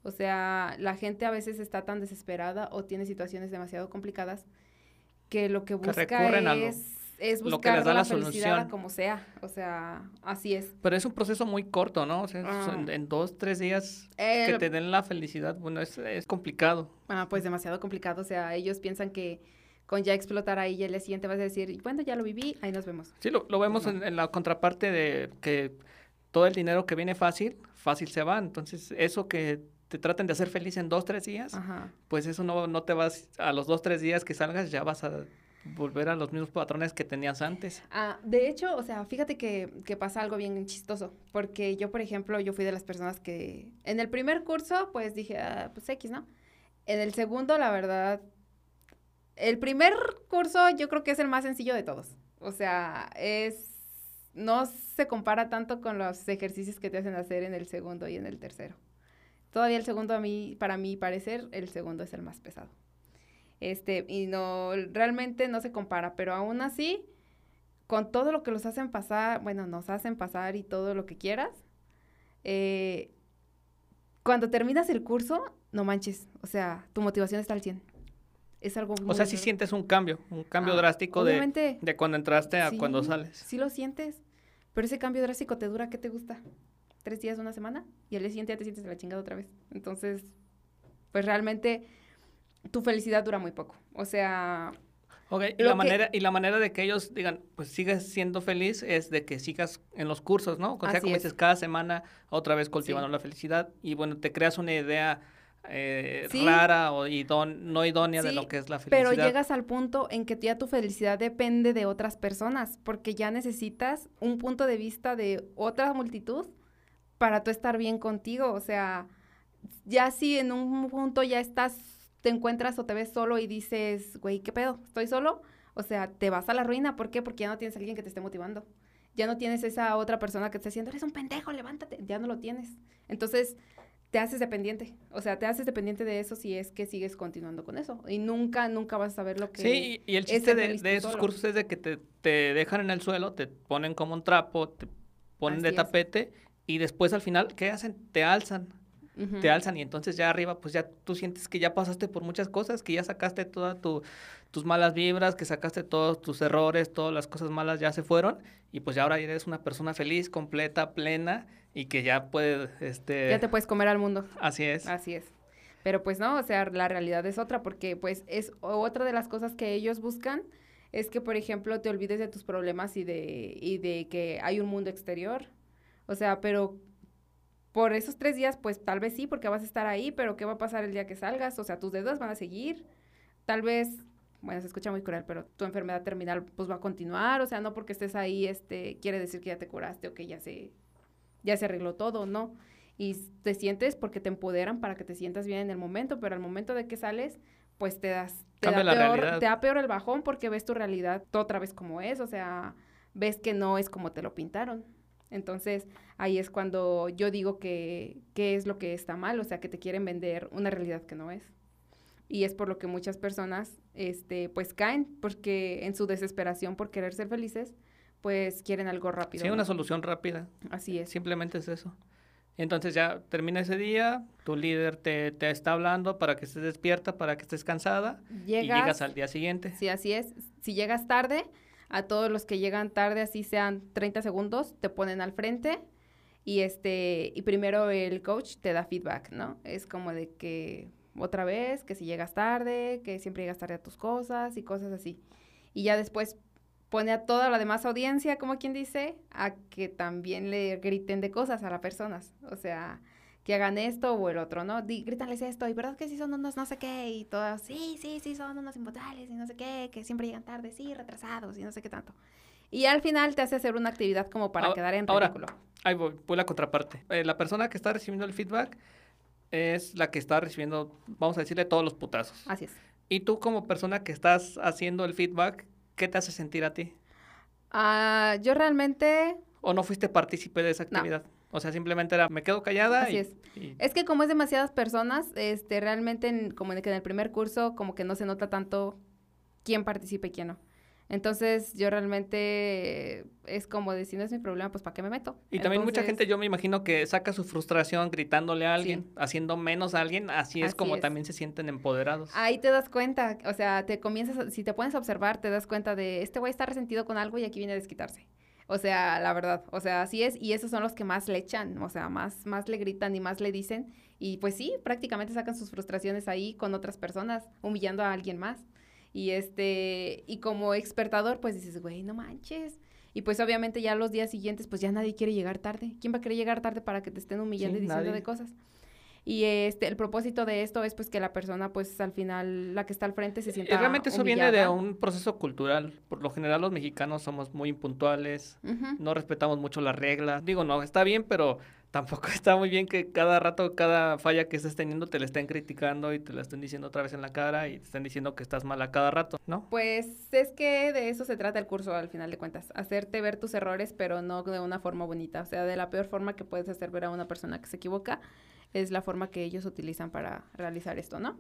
O sea, la gente a veces está tan desesperada o tiene situaciones demasiado complicadas que lo que busca lo- es, es lo que buscar les da la, la solución. como sea. O sea, así es. Pero es un proceso muy corto, ¿no? O sea, Ah. en, en dos, tres días Eh, que te den la felicidad, bueno, es, es complicado. Ah, pues demasiado complicado. O sea, ellos piensan que con ya explotar ahí y el siguiente vas a decir, bueno, ya lo viví, ahí nos vemos. Sí, lo, lo vemos No. en, en la contraparte de que todo el dinero que viene fácil, fácil se va. Entonces, eso que te traten de hacer feliz en dos, tres días, Ajá. pues eso no, no te vas, a los dos, tres días que salgas ya vas a volver a los mismos patrones que tenías antes. Ah, de hecho, o sea, fíjate que, que pasa algo bien chistoso, porque yo, por ejemplo, yo fui de las personas que en el primer curso, pues dije, ah, pues X, ¿no? En el segundo, la verdad, el primer curso yo creo que es el más sencillo de todos. O sea, es, no se compara tanto con los ejercicios que te hacen hacer en el segundo y en el tercero. Todavía el segundo a mí, para mi parecer, el segundo es el más pesado. Este, y no, realmente no se compara, pero aún así, con todo lo que los hacen pasar, bueno, nos hacen pasar y todo lo que quieras, eh, cuando terminas el curso, no manches, o sea, tu motivación está al 100. Es algo O muy sea, sí raro. sientes un cambio, un cambio Ah, drástico de, de cuando entraste a sí, cuando sales. Sí lo sientes, pero ese cambio drástico te dura, ¿qué te gusta? ¿Tres días, una semana? Y al día siguiente ya te sientes de la chingada otra vez. Entonces, pues realmente tu felicidad dura muy poco. O sea, Ok, y la, que- manera, y la manera de que ellos digan, pues sigues siendo feliz es de que sigas en los cursos, ¿no? O sea, como es. dices, cada semana otra vez cultivando Sí. la felicidad y bueno, te creas una idea eh, Sí. rara o idón- no idónea de lo que es la felicidad. Pero llegas al punto en que ya tu felicidad depende de otras personas, porque ya necesitas un punto de vista de otra multitud para tú estar bien contigo. O sea, ya si en un punto ya estás, te encuentras o te ves solo y dices, güey, ¿qué pedo? ¿Estoy solo? O sea, te vas a la ruina. ¿Por qué? Porque ya no tienes a alguien que te esté motivando. Ya no tienes esa otra persona que te esté diciendo, eres un pendejo, levántate. Ya no lo tienes. Entonces, te haces dependiente. O sea, te haces dependiente de eso si es que sigues continuando con eso. Y nunca, nunca vas a saber lo que... Sí, y, el chiste de, esos solo. cursos es de que te, te dejan en el suelo, te ponen como un trapo, te ponen de Así es. tapete y después al final, ¿qué hacen? Te alzan. Te alzan y entonces ya arriba pues ya tú sientes que ya pasaste por muchas cosas, que ya sacaste todas tus malas vibras, que sacaste todos tus errores, todas las cosas malas ya se fueron y pues ya ahora eres una persona feliz, completa, plena y que ya puede, este, Ya te puedes comer al mundo. así es. Así es. Pero pues no, o sea, la realidad es otra, porque pues es otra de las cosas que ellos buscan, es que, por ejemplo, te olvides de tus problemas y de, y de que hay un mundo exterior. O sea, pero por esos tres días, pues tal vez sí, porque vas a estar ahí, pero ¿qué va a pasar el día que salgas? O sea, tus dedos van a seguir. Tal vez, bueno, se escucha muy cruel, pero tu enfermedad terminal pues va a continuar. O sea, no porque estés ahí, este, quiere decir que ya te curaste o que ya se, ya se arregló todo, ¿no? Y te sientes porque te empoderan para que te sientas bien en el momento, pero al momento de que sales, pues te das, te da, peor, te da peor el bajón porque ves tu realidad otra vez como es, o sea, ves que no es como te lo pintaron. Entonces, ahí es cuando yo digo que, qué es lo que está mal, o sea, que te quieren vender una realidad que no es. Y es por lo que muchas personas, este, pues caen, porque en su desesperación por querer ser felices, pues quieren algo rápido. Sí, una solución rápida. Así es. Simplemente es eso. Entonces ya termina ese día, tu líder te, te, está hablando para que estés despierta, para que estés cansada y llegas al día siguiente. Sí, así es. Si llegas tarde, a todos los que llegan tarde, así sean 30 segundos, te ponen al frente y este y primero el coach te da feedback, ¿no? Es como de que otra vez, que si llegas tarde, que siempre llegas tarde a tus cosas y cosas así. Y ya después pone a toda la demás audiencia, como quien dice, a que también le griten de cosas a las personas. O sea, que hagan esto o el otro, ¿no? Di, grítales esto, y verdad que sí son unos no sé qué, y todos, sí, sí, sí, son unos inmortales, y no sé qué, que siempre llegan tarde, sí, retrasados, y no sé qué tanto. Y al final te hace hacer una actividad como para quedar en ridículo. Ahora, ahí voy, voy la contraparte. Eh, la persona que está recibiendo el feedback es la que está recibiendo, vamos a decirle, todos los putazos. Así es. Y tú como persona que estás haciendo el feedback, ¿qué te hace sentir a ti? Ah, yo realmente... ¿O no fuiste partícipe de esa actividad? O sea, simplemente era, me quedo callada. Así es. Es que como es demasiadas personas, este, realmente, en, como en, en el primer curso, como que no se nota tanto quién participa y quién no. Entonces, yo realmente es como decir, no es mi problema, pues ¿para qué me meto? Y también mucha gente, yo me imagino que saca su frustración gritándole a alguien, haciendo menos a alguien, así es como también se sienten empoderados. Ahí te das cuenta, o sea, te comienzas, si te pones a observar, te das cuenta de, este güey está resentido con algo y aquí viene a desquitarse. O sea, la verdad, o sea, así es, y esos son los que más le echan, o sea, más, más le gritan y más le dicen, y pues sí, prácticamente sacan sus frustraciones ahí con otras personas, humillando a alguien más. Y este, y como expertador, pues dices, güey, no manches. Y pues obviamente ya los días siguientes, pues ya nadie quiere llegar tarde. ¿Quién va a querer llegar tarde para que te estén humillando y diciendo de cosas? Y este, el propósito de esto es pues que la persona pues al final, la que está al frente se sienta Realmente eso viene de un proceso cultural. Por lo general los mexicanos somos muy impuntuales, no respetamos mucho las reglas. Digo, no, está bien, pero tampoco está muy bien que cada rato, cada falla que estés teniendo te la estén criticando y te la estén diciendo otra vez en la cara y te estén diciendo que estás mal a cada rato, ¿no? Pues es que de eso se trata el curso al final de cuentas, hacerte ver tus errores, pero no de una forma bonita, o sea, de la peor forma que puedes hacer ver a una persona que se equivoca es la forma que ellos utilizan para realizar esto, ¿no?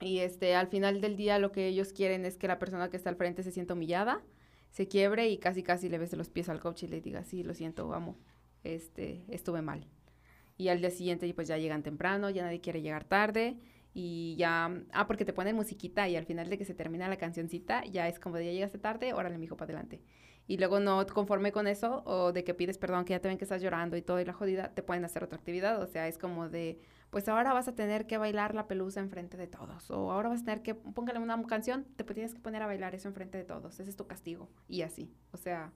Y este, al final del día lo que ellos quieren es que la persona que está al frente se sienta humillada, se quiebre y casi casi le bese los pies al coach y le diga, sí, lo siento, vamos, este, estuve mal. Y al día siguiente pues ya llegan temprano, ya nadie quiere llegar tarde y ya, ah, porque te ponen musiquita y al final de que se termina la cancioncita, ya es como de ya llegaste tarde, órale, mijo, para adelante y luego no conforme con eso o de que pides perdón que ya te ven que estás llorando y todo y la jodida, te pueden hacer otra actividad. O sea, es como de, pues ahora vas a tener que bailar la pelusa enfrente de todos. O ahora vas a tener que, póngale una canción, te tienes que poner a bailar eso enfrente de todos. Ese es tu castigo. Y así. O sea,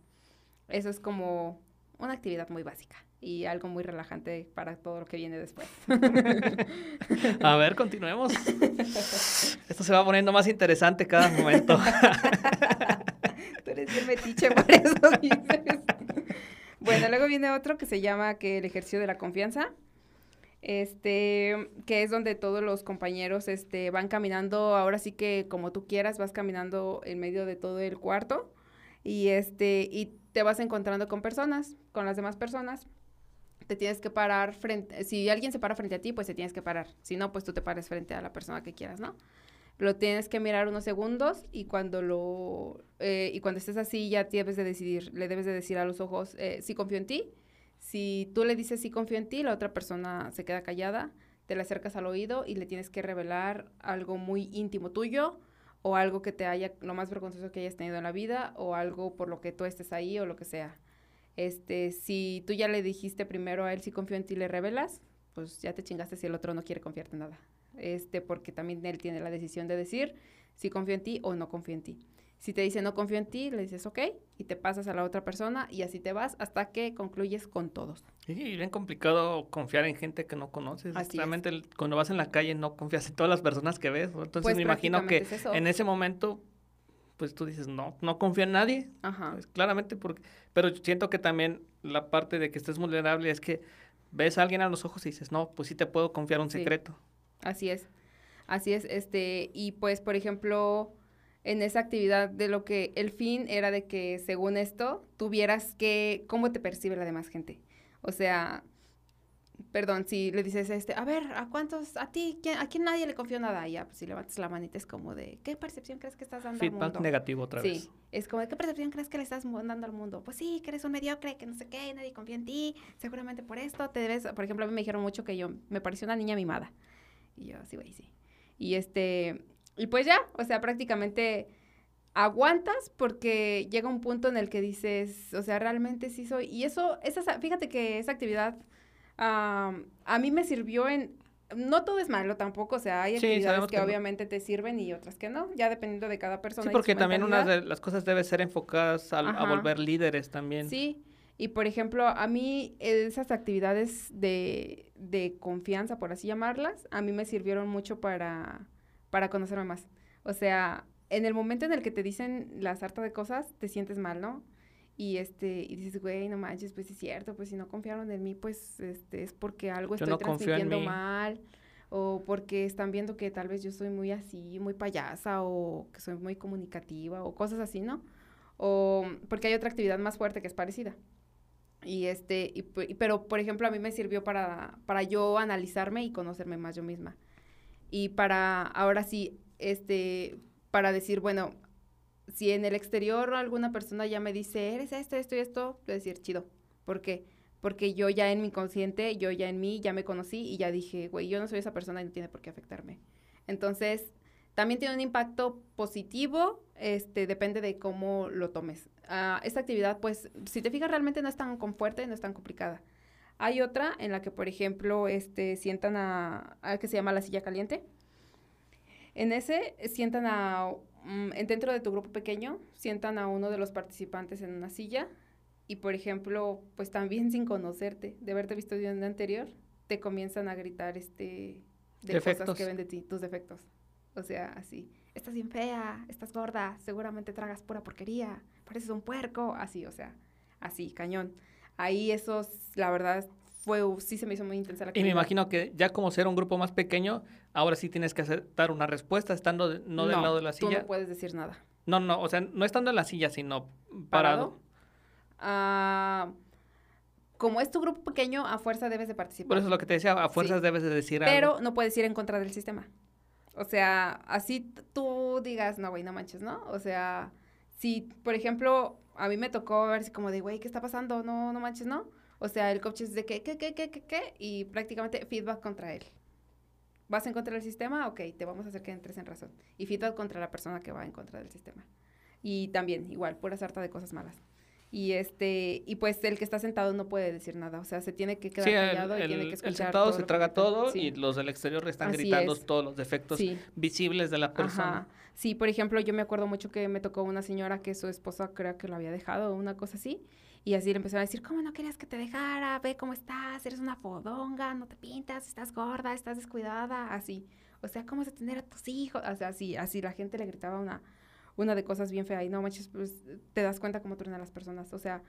eso es como una actividad muy básica y algo muy relajante para todo lo que viene después. a ver, continuemos. Esto se va poniendo más interesante cada momento. metiche por eso viene otro que se llama que el ejercicio de la confianza. Este, que es donde todos los compañeros este, van caminando, ahora sí que como tú quieras, vas caminando en medio de todo el cuarto y este y te vas encontrando con personas, con las demás personas. Te tienes que parar frente, si alguien se para frente a ti, pues te tienes que parar. Si no, pues tú te pares frente a la persona que quieras, ¿no? Lo tienes que mirar unos segundos y cuando lo eh, y cuando estés así ya debes de decidir, le debes de decir a los ojos eh, sí confío en ti. Si tú le dices sí confío en ti, la otra persona se queda callada, te le acercas al oído y le tienes que revelar algo muy íntimo tuyo o algo que te haya lo más vergonzoso que hayas tenido en la vida o algo por lo que tú estés ahí o lo que sea. Este, si tú ya le dijiste primero a él sí confío en ti, le revelas, pues ya te chingaste si el otro no quiere confiarte en nada. Este, porque también él tiene la decisión de decir si confío en ti o no confío en ti. Si te dice no confío en ti, le dices ok y te pasas a la otra persona y así te vas hasta que concluyes con todos. Sí, y bien complicado confiar en gente que no conoces. Así es. Realmente cuando vas en la calle no confías en todas las personas que ves. Entonces Pues me imagino que es en ese momento, pues tú dices, no, no confío en nadie. Ajá. Pues, claramente, porque, pero siento que también la parte de que estés vulnerable es que ves a alguien a los ojos y dices, no, pues sí te puedo confiar un Sí. secreto. Así es. Así es, este, y pues, por ejemplo, en esa actividad de lo que el fin era de que, según esto, tuvieras que, cómo te percibe la demás gente. O sea, perdón, si le dices, este, a ver, ¿a cuántos, a ti, quién- a quién nadie le confió nada? Y ya, pues si levantas la manita es como de, ¿qué percepción crees que estás dando al mundo? negativo otra sí, vez. es como, de, ¿qué percepción crees que le estás dando al mundo? Pues sí, que eres un mediocre, que no sé qué, nadie confía en ti, seguramente por esto te debes, por ejemplo, a mí me dijeron mucho que yo me pareció una niña mimada. Y yo, sí, güey, sí. Y este, y pues ya, o sea, prácticamente aguantas porque llega un punto en el que dices, o sea, realmente sí soy. Y eso, esa, fíjate que esa actividad am, a mí me sirvió en, no todo es malo tampoco, o sea, hay Sí, actividades que, no. obviamente te sirven y otras que no, ya dependiendo de cada persona. Sí, porque también una de las cosas debe ser enfocadas a, Ajá. volver líderes también. Sí, y por ejemplo, a mí esas actividades de, de confianza, por así llamarlas, a mí me sirvieron mucho para, para conocerme más. O sea, en el momento en el que te dicen la sarta de cosas, te sientes mal, ¿no? Y este, y dices, güey, no manches, pues es cierto, pues si no confiaron en mí, pues este es porque algo Yo estoy no transmitiendo mal. O porque están viendo que tal vez yo soy muy así, muy payasa, o que soy muy comunicativa, o cosas así, ¿no? O porque hay otra actividad más fuerte que es parecida. Y este, pero por ejemplo, a mí me sirvió para, para yo analizarme y conocerme más yo misma. Y para, ahora sí, este, para decir, bueno, si en el exterior alguna persona ya me dice, eres esto, esto y esto, decir, chido. ¿Por qué? Porque yo ya en mi consciente, yo ya en mí, ya me conocí y ya dije, güey, yo no soy esa persona y no tiene por qué afectarme. Entonces, también tiene un impacto positivo, este, depende de cómo lo tomes. Ah, esta actividad, pues, si te fijas, realmente no es tan con fuerte, no es tan complicada. Hay otra en la que, por ejemplo, este, sientan a, a que se llama la silla caliente. En ese sientan a, en- dentro de tu grupo pequeño, sientan a uno de los participantes en una silla y, por ejemplo, pues también sin conocerte, de haberte visto de un anterior, te comienzan a gritar, este, de cosas Defectos. que ven de ti, tus defectos. O sea, así, estás bien fea, estás gorda, seguramente tragas pura porquería, pareces un puerco, así, o sea, así, cañón. Ahí esos, la verdad, fue, sí se me hizo muy intensa la Y me imagino que ya como ser un grupo más pequeño, ahora sí tienes que hacer, dar una respuesta estando de- no, del lado de la tú silla. no puedes decir nada. No, no, o sea, no estando en la silla, sino parado. ¿Parado? Ah, como es tu grupo pequeño, a fuerza debes de participar. Por eso es lo que te decía, a fuerzas Sí. debes de decir Pero algo. no puedes ir en contra del sistema. O sea, así tú digas, no, güey, no manches, ¿no? O sea, si, por ejemplo, a mí me tocó ver así como de, güey, ¿qué está pasando? No, no manches, ¿no? O sea, el coach es de que, ¿qué, qué, qué, qué, qué? Y prácticamente feedback contra él. ¿Vas en contra del sistema? Ok, te vamos a hacer que entres en razón. Y feedback contra la persona que va en contra del sistema. Y también, igual, pura sarta de cosas malas. Y este, y pues el que está sentado no puede decir nada, o sea, se tiene que quedar Sí, el, callado y el- tiene que el escuchar. sentado todo se traga todo Sí. y los del exterior están Así gritando es. todos los defectos Sí. visibles de la persona. Ajá. Sí, por ejemplo, yo me acuerdo mucho que me tocó una señora que su esposa creo que lo había dejado o una cosa así. Y así le empezaron a decir, ¿cómo no querías que te dejara? Ve cómo estás, eres una fodonga, no te pintas, estás gorda, estás descuidada, así. O sea, ¿cómo vas a tener a tus hijos? O sea, así, así la gente le gritaba una, una de cosas bien feas. Y no manches, pues te das cuenta cómo truenan las personas. O sea,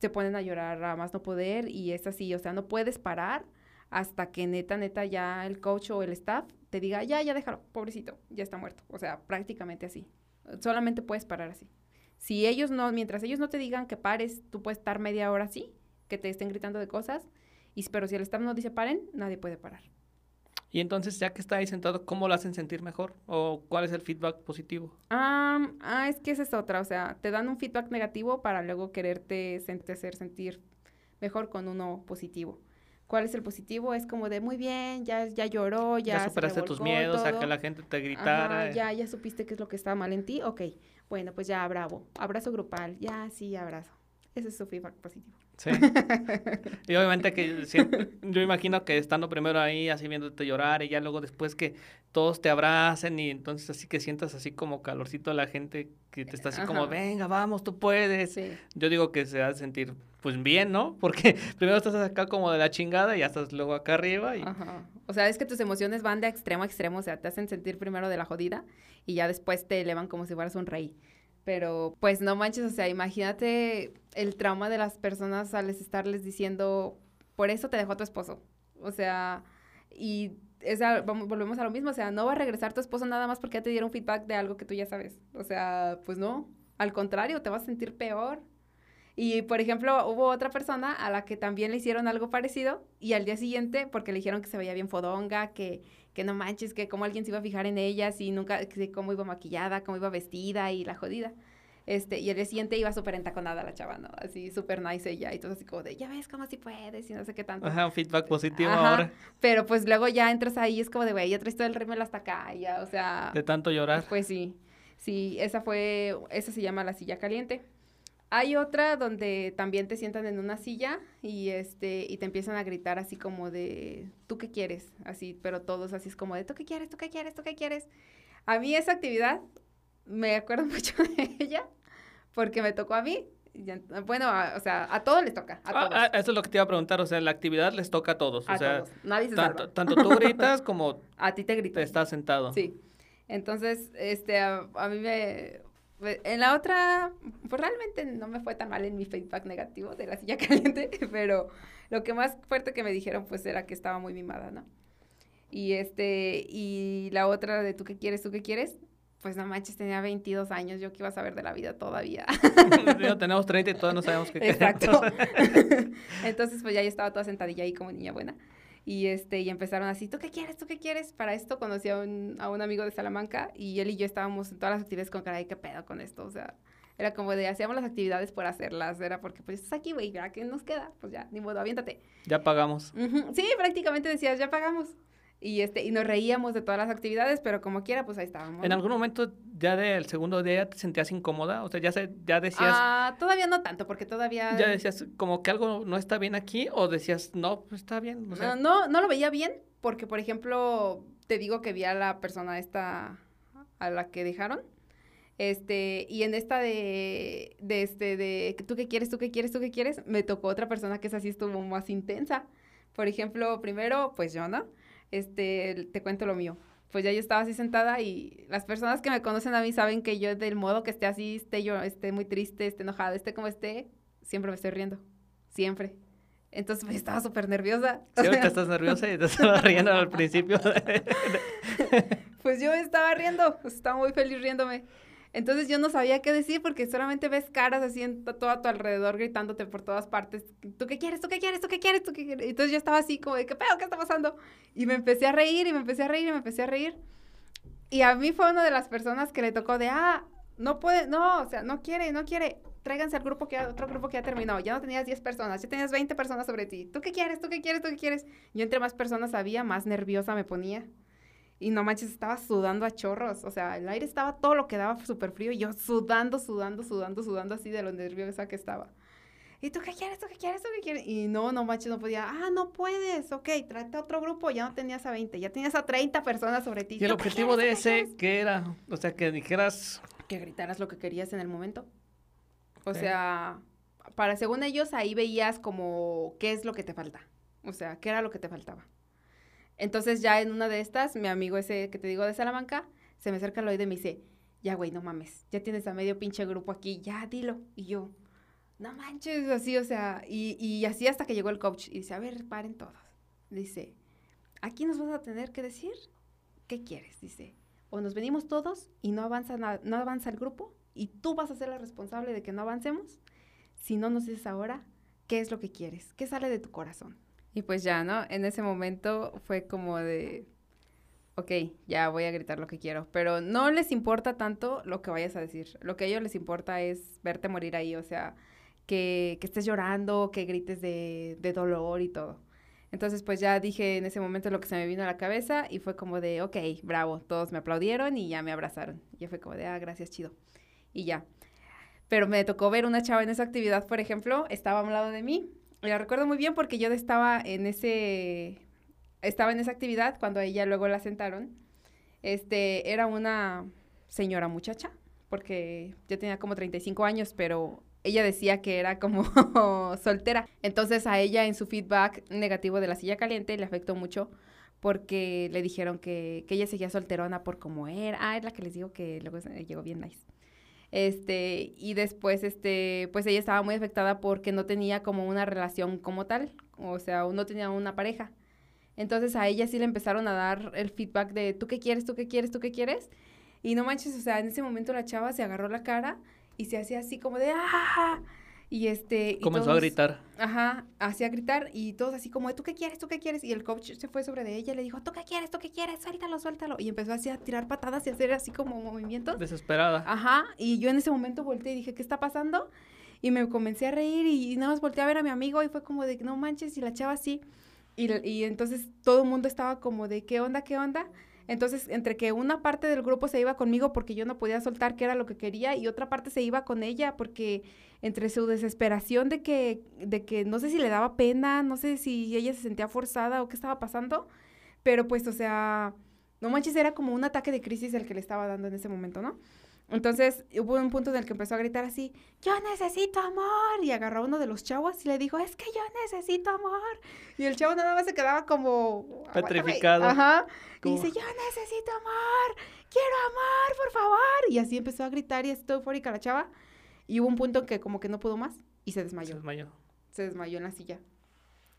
se ponen a llorar a más no poder y es así. O sea, no puedes parar hasta que neta, neta, ya el coach o el staff te diga, ya, ya déjalo, pobrecito, ya está muerto. O sea, prácticamente así. Solamente puedes parar así. Si ellos no, mientras ellos no te digan que pares, tú puedes estar media hora así, que te estén gritando de cosas, y, pero si el staff no dice paren, nadie puede parar. Y entonces, ya que está ahí sentado, ¿cómo lo hacen sentir mejor? ¿O cuál es el feedback positivo? Ah, ah, es que esa es otra, o sea, te dan un feedback negativo para luego quererte sen- hacer sentir mejor con uno positivo. ¿Cuál es el positivo? Es como de muy bien, ya, ya lloró, ya, Ya, se superaste tus revolcó miedos, a todo. que la gente te gritara. Ajá, ya, ya supiste qué es lo que estaba mal en ti. Ok, bueno, pues ya, bravo. Abrazo grupal. Ya, sí, abrazo. Ese es su feedback positivo. Sí. y obviamente que siempre- yo imagino que estando primero ahí, así viéndote llorar, y ya luego después que todos te abracen y entonces así que sientas así como calorcito a la gente que te está así como, venga, vamos, tú puedes. Sí. Yo digo que se va a sentir pues bien, ¿no? Porque primero estás acá como de la chingada y ya estás luego acá arriba y Ajá. O sea, es que tus emociones van de extremo a extremo, o sea, te hacen sentir primero de la jodida y ya después te elevan como si fueras un rey. Pero pues no manches, o sea, imagínate el trauma de las personas al estarles diciendo, por eso te dejó tu esposo. O sea, y vamos, volvemos a lo mismo, o sea, no va a regresar tu esposo nada más porque ya te dieron feedback de algo que tú ya sabes. O sea, pues no, al contrario, te vas a sentir peor. Y, por ejemplo, hubo otra persona a la que también le hicieron algo parecido y al día siguiente, porque le dijeron que se veía bien fodonga, que, que no manches, que cómo alguien se iba a fijar en ella, si nunca, que cómo iba maquillada, cómo iba vestida y la jodida. Este, y día siguiente iba súper entaconada la chava, ¿no? Así súper nice ella y todo así como de, ya ves cómo sí puedes y no sé qué tanto. ajá, un feedback positivo Ajá, ahora Pero pues luego ya entras ahí y es como de, güey, ya traes todo el rímel hasta acá, ya, o sea... de tanto llorar. Pues sí, sí, esa fue, esa se llama la silla caliente. Hay otra donde también te sientan en una silla y este y te empiezan a gritar así como de ¿tú qué quieres? Así, pero todos así es como de ¿tú qué quieres? ¿tú qué quieres? ¿tú qué quieres? A mí esa actividad me acuerdo mucho de ella porque me tocó a mí. Bueno, a- o sea, a todos les toca, a Ah, todos. ah, eso es lo que te iba a preguntar, o sea, la actividad les toca a todos, o sea, todos. Nadie se tanto, salva. tanto tú gritas como A ti te te gritan. estás sentado. Sí. Entonces, este, a, a mí me... me- En la otra, pues realmente no me fue tan mal en mi feedback negativo de la silla caliente, pero lo que más fuerte que me dijeron, pues, era que estaba muy mimada, ¿no? Y este, y la otra de tú qué quieres, tú qué quieres, pues no manches, tenía 22 años, yo que iba a saber de la vida todavía. Tenemos 30 y todavía no sabemos qué Exacto. Entonces, pues ya yo estaba toda sentadilla ahí como niña buena. Y este, y empezaron así, ¿tú qué quieres? ¿Tú qué quieres? Para esto conocí a un, a un amigo de Salamanca y él y yo estábamos en todas las actividades con cara de qué pedo con esto. O sea, era como de hacíamos las actividades por hacerlas. Era porque pues estás aquí, güey, ya que nos queda, pues ya, ni modo, aviéntate. ya pagamos. Sí, prácticamente decías, ya pagamos. Y este, y nos reíamos de todas las actividades, pero como quiera, pues ahí estábamos. ¿En algún momento ya del segundo día te sentías incómoda? O sea, ya, se, ya decías, Ah, todavía no tanto, porque todavía. ya decías como que algo no está bien aquí o decías, no, pues está bien. O sea, no, no, no lo veía bien porque, por ejemplo, te digo que vi a la persona esta a la que dejaron. Este, y en esta de, de este, de tú qué quieres, tú qué quieres, tú qué quieres, me tocó otra persona que esa sí estuvo más intensa. Por ejemplo, primero, pues yo, ¿no? Este, te cuento lo mío. Pues ya yo estaba así sentada y las personas que me conocen a mí saben que yo del modo que esté así, esté yo, esté muy triste, esté enojada, esté como esté, siempre me estoy riendo. Siempre. Entonces, pues estaba súper nerviosa. si ahorita estás nerviosa y te estabas riendo al principio. Pues yo estaba riendo, estaba muy feliz riéndome. Entonces yo no sabía qué decir porque solamente ves caras así en to- todo a tu alrededor gritándote por todas partes. ¿Tú qué quieres? ¿Tú qué quieres? ¿Tú qué quieres? ¿Tú qué quieres? Entonces yo estaba así como de, ¿qué pedo? ¿Qué está pasando? Y me empecé a reír y me empecé a reír y me empecé a reír. Y a mí fue una de las personas que le tocó de, ah, no puede, no, o sea, no quiere, no quiere. Tráiganse al grupo que otro grupo que ya terminó. Ya no tenías 10 personas, ya tenías 20 personas sobre ti. ¿Tú qué quieres? ¿Tú qué quieres? ¿Tú qué quieres? Yo entre más personas había, más nerviosa me ponía. Y no manches, estaba sudando a chorros. O sea, el aire estaba todo lo que daba súper frío. Y yo sudando, sudando, sudando, sudando así de lo nerviosa que estaba. ¿Y tú qué quieres? ¿Tú qué quieres? ¿Tú qué quieres? Y no, no manches, no podía. Ah, no puedes. Ok, tráete a otro grupo. Ya no tenías a 20, ya tenías a 30 personas sobre ti. y el ¿Tú qué objetivo de ese? ¿qué era? O sea, que dijeras, Que gritaras lo que querías en el momento. O sea, para según ellos, ahí veías como qué es lo que te falta. O sea, qué era lo que te faltaba. Entonces ya en una de estas, mi amigo ese que te digo de Salamanca, se me acerca al oído y me dice, ya güey, no mames, ya tienes a medio pinche grupo aquí, ya dilo. Y yo, no manches, así, o sea, y, y así hasta que llegó el coach y dice, a ver, paren todos. Dice, aquí nos vas a tener que decir qué quieres, dice. O nos venimos todos y no avanza, na- no avanza el grupo y tú vas a ser la responsable de que no avancemos. Si no nos dices ahora qué es lo que quieres, qué sale de tu corazón. Y pues ya, ¿no? En ese momento fue como de, ok, ya voy a gritar lo que quiero, pero no les importa tanto lo que vayas a decir. Lo que a ellos les importa es verte morir ahí, o sea, que, que estés llorando, que grites de, de dolor y todo. Entonces, pues ya dije en ese momento lo que se me vino a la cabeza y fue como de, ok, bravo, todos me aplaudieron y ya me abrazaron. Ya fue como de, ah, gracias, chido. Y ya. Pero me tocó ver una chava en esa actividad, por ejemplo, estaba a un lado de mí. La recuerdo muy bien porque yo estaba en ese, estaba en esa actividad cuando ella luego la sentaron. Este, era una señora muchacha, porque yo tenía como 35 años, pero ella decía que era como soltera. Entonces a ella en su feedback negativo de la silla caliente le afectó mucho porque le dijeron que, que ella seguía solterona por cómo era. Ah, es la que les digo que luego llegó bien nice. Este, y después, este, pues ella estaba muy afectada porque no tenía como una relación como tal, o sea, no tenía una pareja. Entonces a ella sí le empezaron a dar el feedback de, ¿tú qué quieres? ¿Tú qué quieres? ¿Tú qué quieres? Y no manches, o sea, en ese momento la chava se agarró la cara y se hacía así como de, ¡ah! Y este... Comenzó a gritar. Ajá, hacía gritar y todos así como, ¿tú qué quieres? ¿Tú qué quieres? Y el coach se fue sobre de ella y le dijo, ¿tú qué quieres? ¿Tú qué quieres? Suéltalo, suéltalo. Y empezó así a tirar patadas y hacer así como movimientos. Desesperada. Ajá, y yo en ese momento volteé y dije, ¿qué está pasando? Y me comencé a reír y, nada más volteé a ver a mi amigo y fue como de, no manches, y la chava así. Y, y entonces todo el mundo estaba como de, ¿qué onda? ¿Qué onda? Entonces, entre que una parte del grupo se iba conmigo porque yo no podía soltar qué era lo que quería y otra parte se iba con ella porque entre su desesperación de que, de que no sé si le daba pena, no sé si ella se sentía forzada o qué estaba pasando, pero pues, o sea, no manches, era como un ataque de crisis el que le estaba dando en ese momento, ¿no? Entonces hubo un punto en el que empezó a gritar así, yo necesito amor. Y agarró a uno de los chavos y le dijo, es que yo necesito amor. Y el chavo nada más se quedaba como... Petrificado. Ajá. Y dice, yo necesito amor, quiero amor, por favor. Y así empezó a gritar y estuvo eufórica la chava. Y hubo un punto en que como que no pudo más y se desmayó. Se desmayó. Se desmayó en la silla.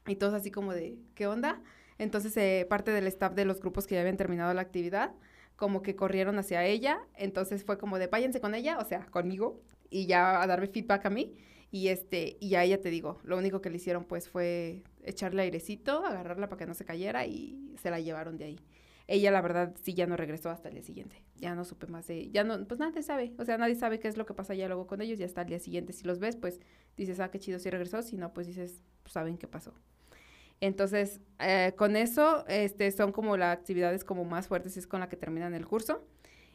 Y todos así como de, ¿qué onda? Entonces eh, parte del staff de los grupos que ya habían terminado la actividad como que corrieron hacia ella, entonces fue como de váyanse con ella, o sea, conmigo, y ya a darme feedback a mí, y este, y a ella te digo, lo único que le hicieron pues fue echarle airecito, agarrarla para que no se cayera y se la llevaron de ahí. Ella la verdad sí ya no regresó hasta el día siguiente, ya no supe más de, ya no, pues nadie sabe, o sea, nadie sabe qué es lo que pasa ya luego con ellos, ya hasta el día siguiente, si los ves pues dices, ah, qué chido si regresó, si no pues dices, pues saben qué pasó. Entonces, eh, con eso, este, son como las actividades como más fuertes, es con la que terminan el curso.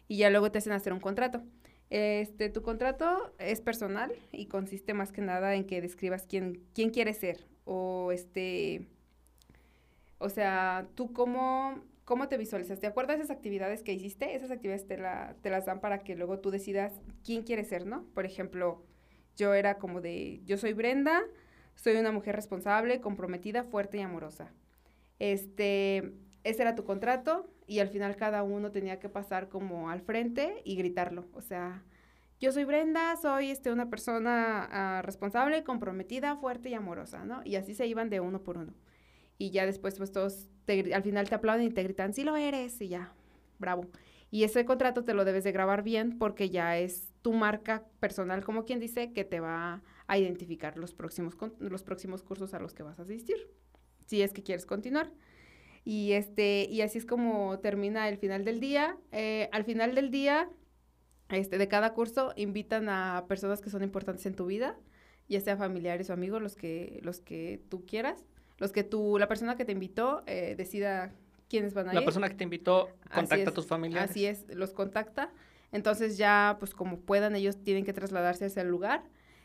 Y ya luego te hacen hacer un contrato. Este, tu contrato es personal y consiste más que nada en que describas quién, quién quieres ser. O este, o sea, tú cómo, cómo te visualizas. ¿Te acuerdas de esas actividades que hiciste? Esas actividades te, la, te las dan para que luego tú decidas quién quieres ser, ¿no? Por ejemplo, yo era como de, yo soy Brenda, soy una mujer responsable, comprometida, fuerte y amorosa. Este, ese era tu contrato y al final cada uno tenía que pasar como al frente y gritarlo. O sea, yo soy Brenda, soy este, una persona ah, responsable, comprometida, fuerte y amorosa, ¿no? Y así se iban de uno por uno. Y ya después, pues todos al final te aplauden y te gritan, sí lo eres, y ya, bravo. Y ese contrato te lo debes de grabar bien porque ya es tu marca personal, como quien dice, que te va a identificar los próximos, los próximos cursos a los que vas a asistir, si es que quieres continuar. Y, este, y así es como termina el final del día. Eh, al final del día, este, de cada curso, invitan a personas que son importantes en tu vida, ya sea familiares o amigos, los que, los que tú quieras, los que tú, la persona que te invitó eh, decida quiénes van a la ir. La persona que te invitó contacta a tus familiares. Así es, los contacta. Entonces ya, pues como puedan, ellos tienen que trasladarse hacia el lugar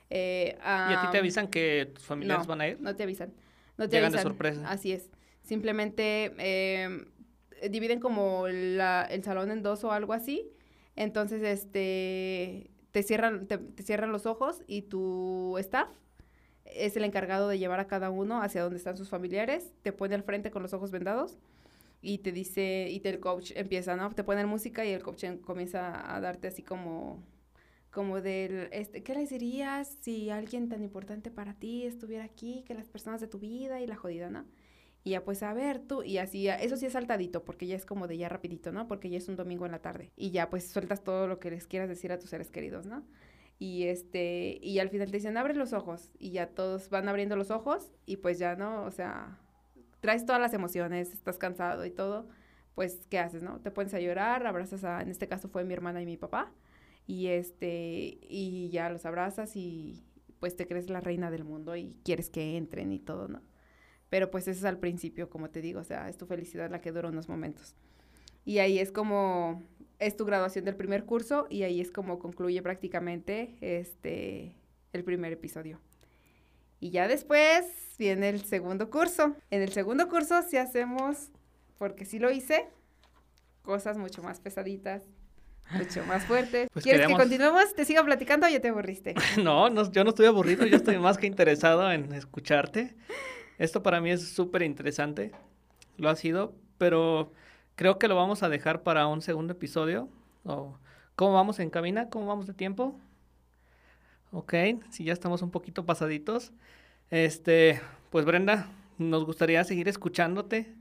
eh, ¿Y a ti te avisan que tus familiares van a ir? No te avisan. No te Llegan de sorpresa. Así es. Simplemente em, dividen como la, el salón en dos o algo así. Entonces, este, te cierran, te, cierran los ojos y tu staff es el encargado de llevar a cada uno hacia donde están sus familiares. Te pone al frente con los ojos vendados y te dice, y te, el coach empieza, ¿no? Te pone música y el coach comienza a darte así como como del, este, ¿qué les dirías si alguien tan importante para ti estuviera aquí, que las personas de tu vida y la jodida, ¿no? Y ya pues a ver tú, y así, eso sí es saltadito, porque ya es como de ya rapidito, ¿no? Porque ya es un domingo en la tarde, y ya pues sueltas todo lo que les quieras decir a tus seres queridos, ¿no? Y este, y al final te dicen, abre los ojos, y ya todos van abriendo los ojos, y pues ya, ¿no? O sea, traes todas las emociones, estás cansado y todo, pues, ¿qué haces, no? Te pones a llorar, abrazas a, en este caso fue mi hermana y mi papá, y este y ya los abrazas y pues te crees la reina del mundo y quieres que entren y todo, ¿no? Pero pues eso es al principio, como te digo, o sea, es tu felicidad la que dura unos momentos. Y ahí es como es tu graduación del primer curso y ahí es como concluye prácticamente este el primer episodio. Y ya después viene el segundo curso. En el segundo curso sí hacemos, porque sí lo hice, cosas mucho más pesaditas, mucho más fuertes. Pues ¿Quieres queremos- que continuemos? ¿Te sigo platicando o ya te aburriste? No, no, yo no estoy aburrido, yo estoy más que interesado en escucharte. Esto para mí es súper interesante, lo ha sido, pero creo que lo vamos a dejar para un segundo episodio. ¿Cómo vamos en cabina? ¿Cómo vamos de tiempo? Ok, si ya estamos un poquito pasaditos. Este, pues Brenda, nos gustaría seguir escuchándote.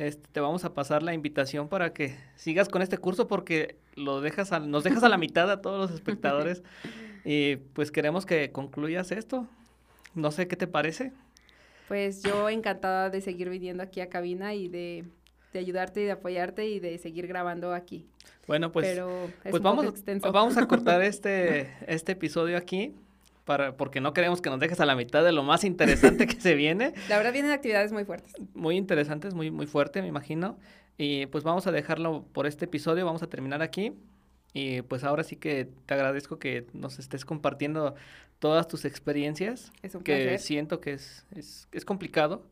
Este, te vamos a pasar la invitación para que sigas con este curso porque lo dejas a- nos dejas a la mitad a todos los espectadores y pues queremos que concluyas esto. No sé qué te parece. Pues yo encantada de seguir viniendo aquí a cabina y de, de ayudarte y de apoyarte y de seguir grabando aquí. Bueno, pues, Pero es pues vamos, vamos a cortar este, este episodio aquí para, porque no queremos que nos dejes a la mitad de lo más interesante que se viene. La verdad vienen actividades muy fuertes. Muy interesantes, muy, muy fuerte, me imagino. Y pues vamos a dejarlo por este episodio, vamos a terminar aquí. Y pues ahora sí que te agradezco que nos estés compartiendo todas tus experiencias, Es un que placer. siento que es, es, es complicado.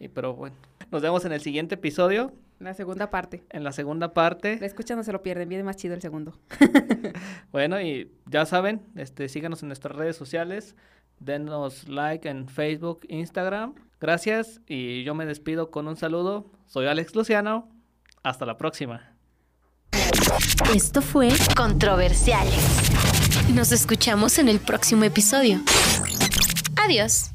Y, pero bueno, nos vemos en el siguiente episodio, La segunda parte. en la segunda parte. La escucha no se lo pierden, viene más chido el segundo. Bueno, y ya saben, este, síganos en nuestras redes sociales, denos like en Facebook, Instagram. Gracias y yo me despido con un saludo. Soy Alex Luciano. Hasta la próxima. Esto fue Controversiales. Nos escuchamos en el próximo episodio. Adiós.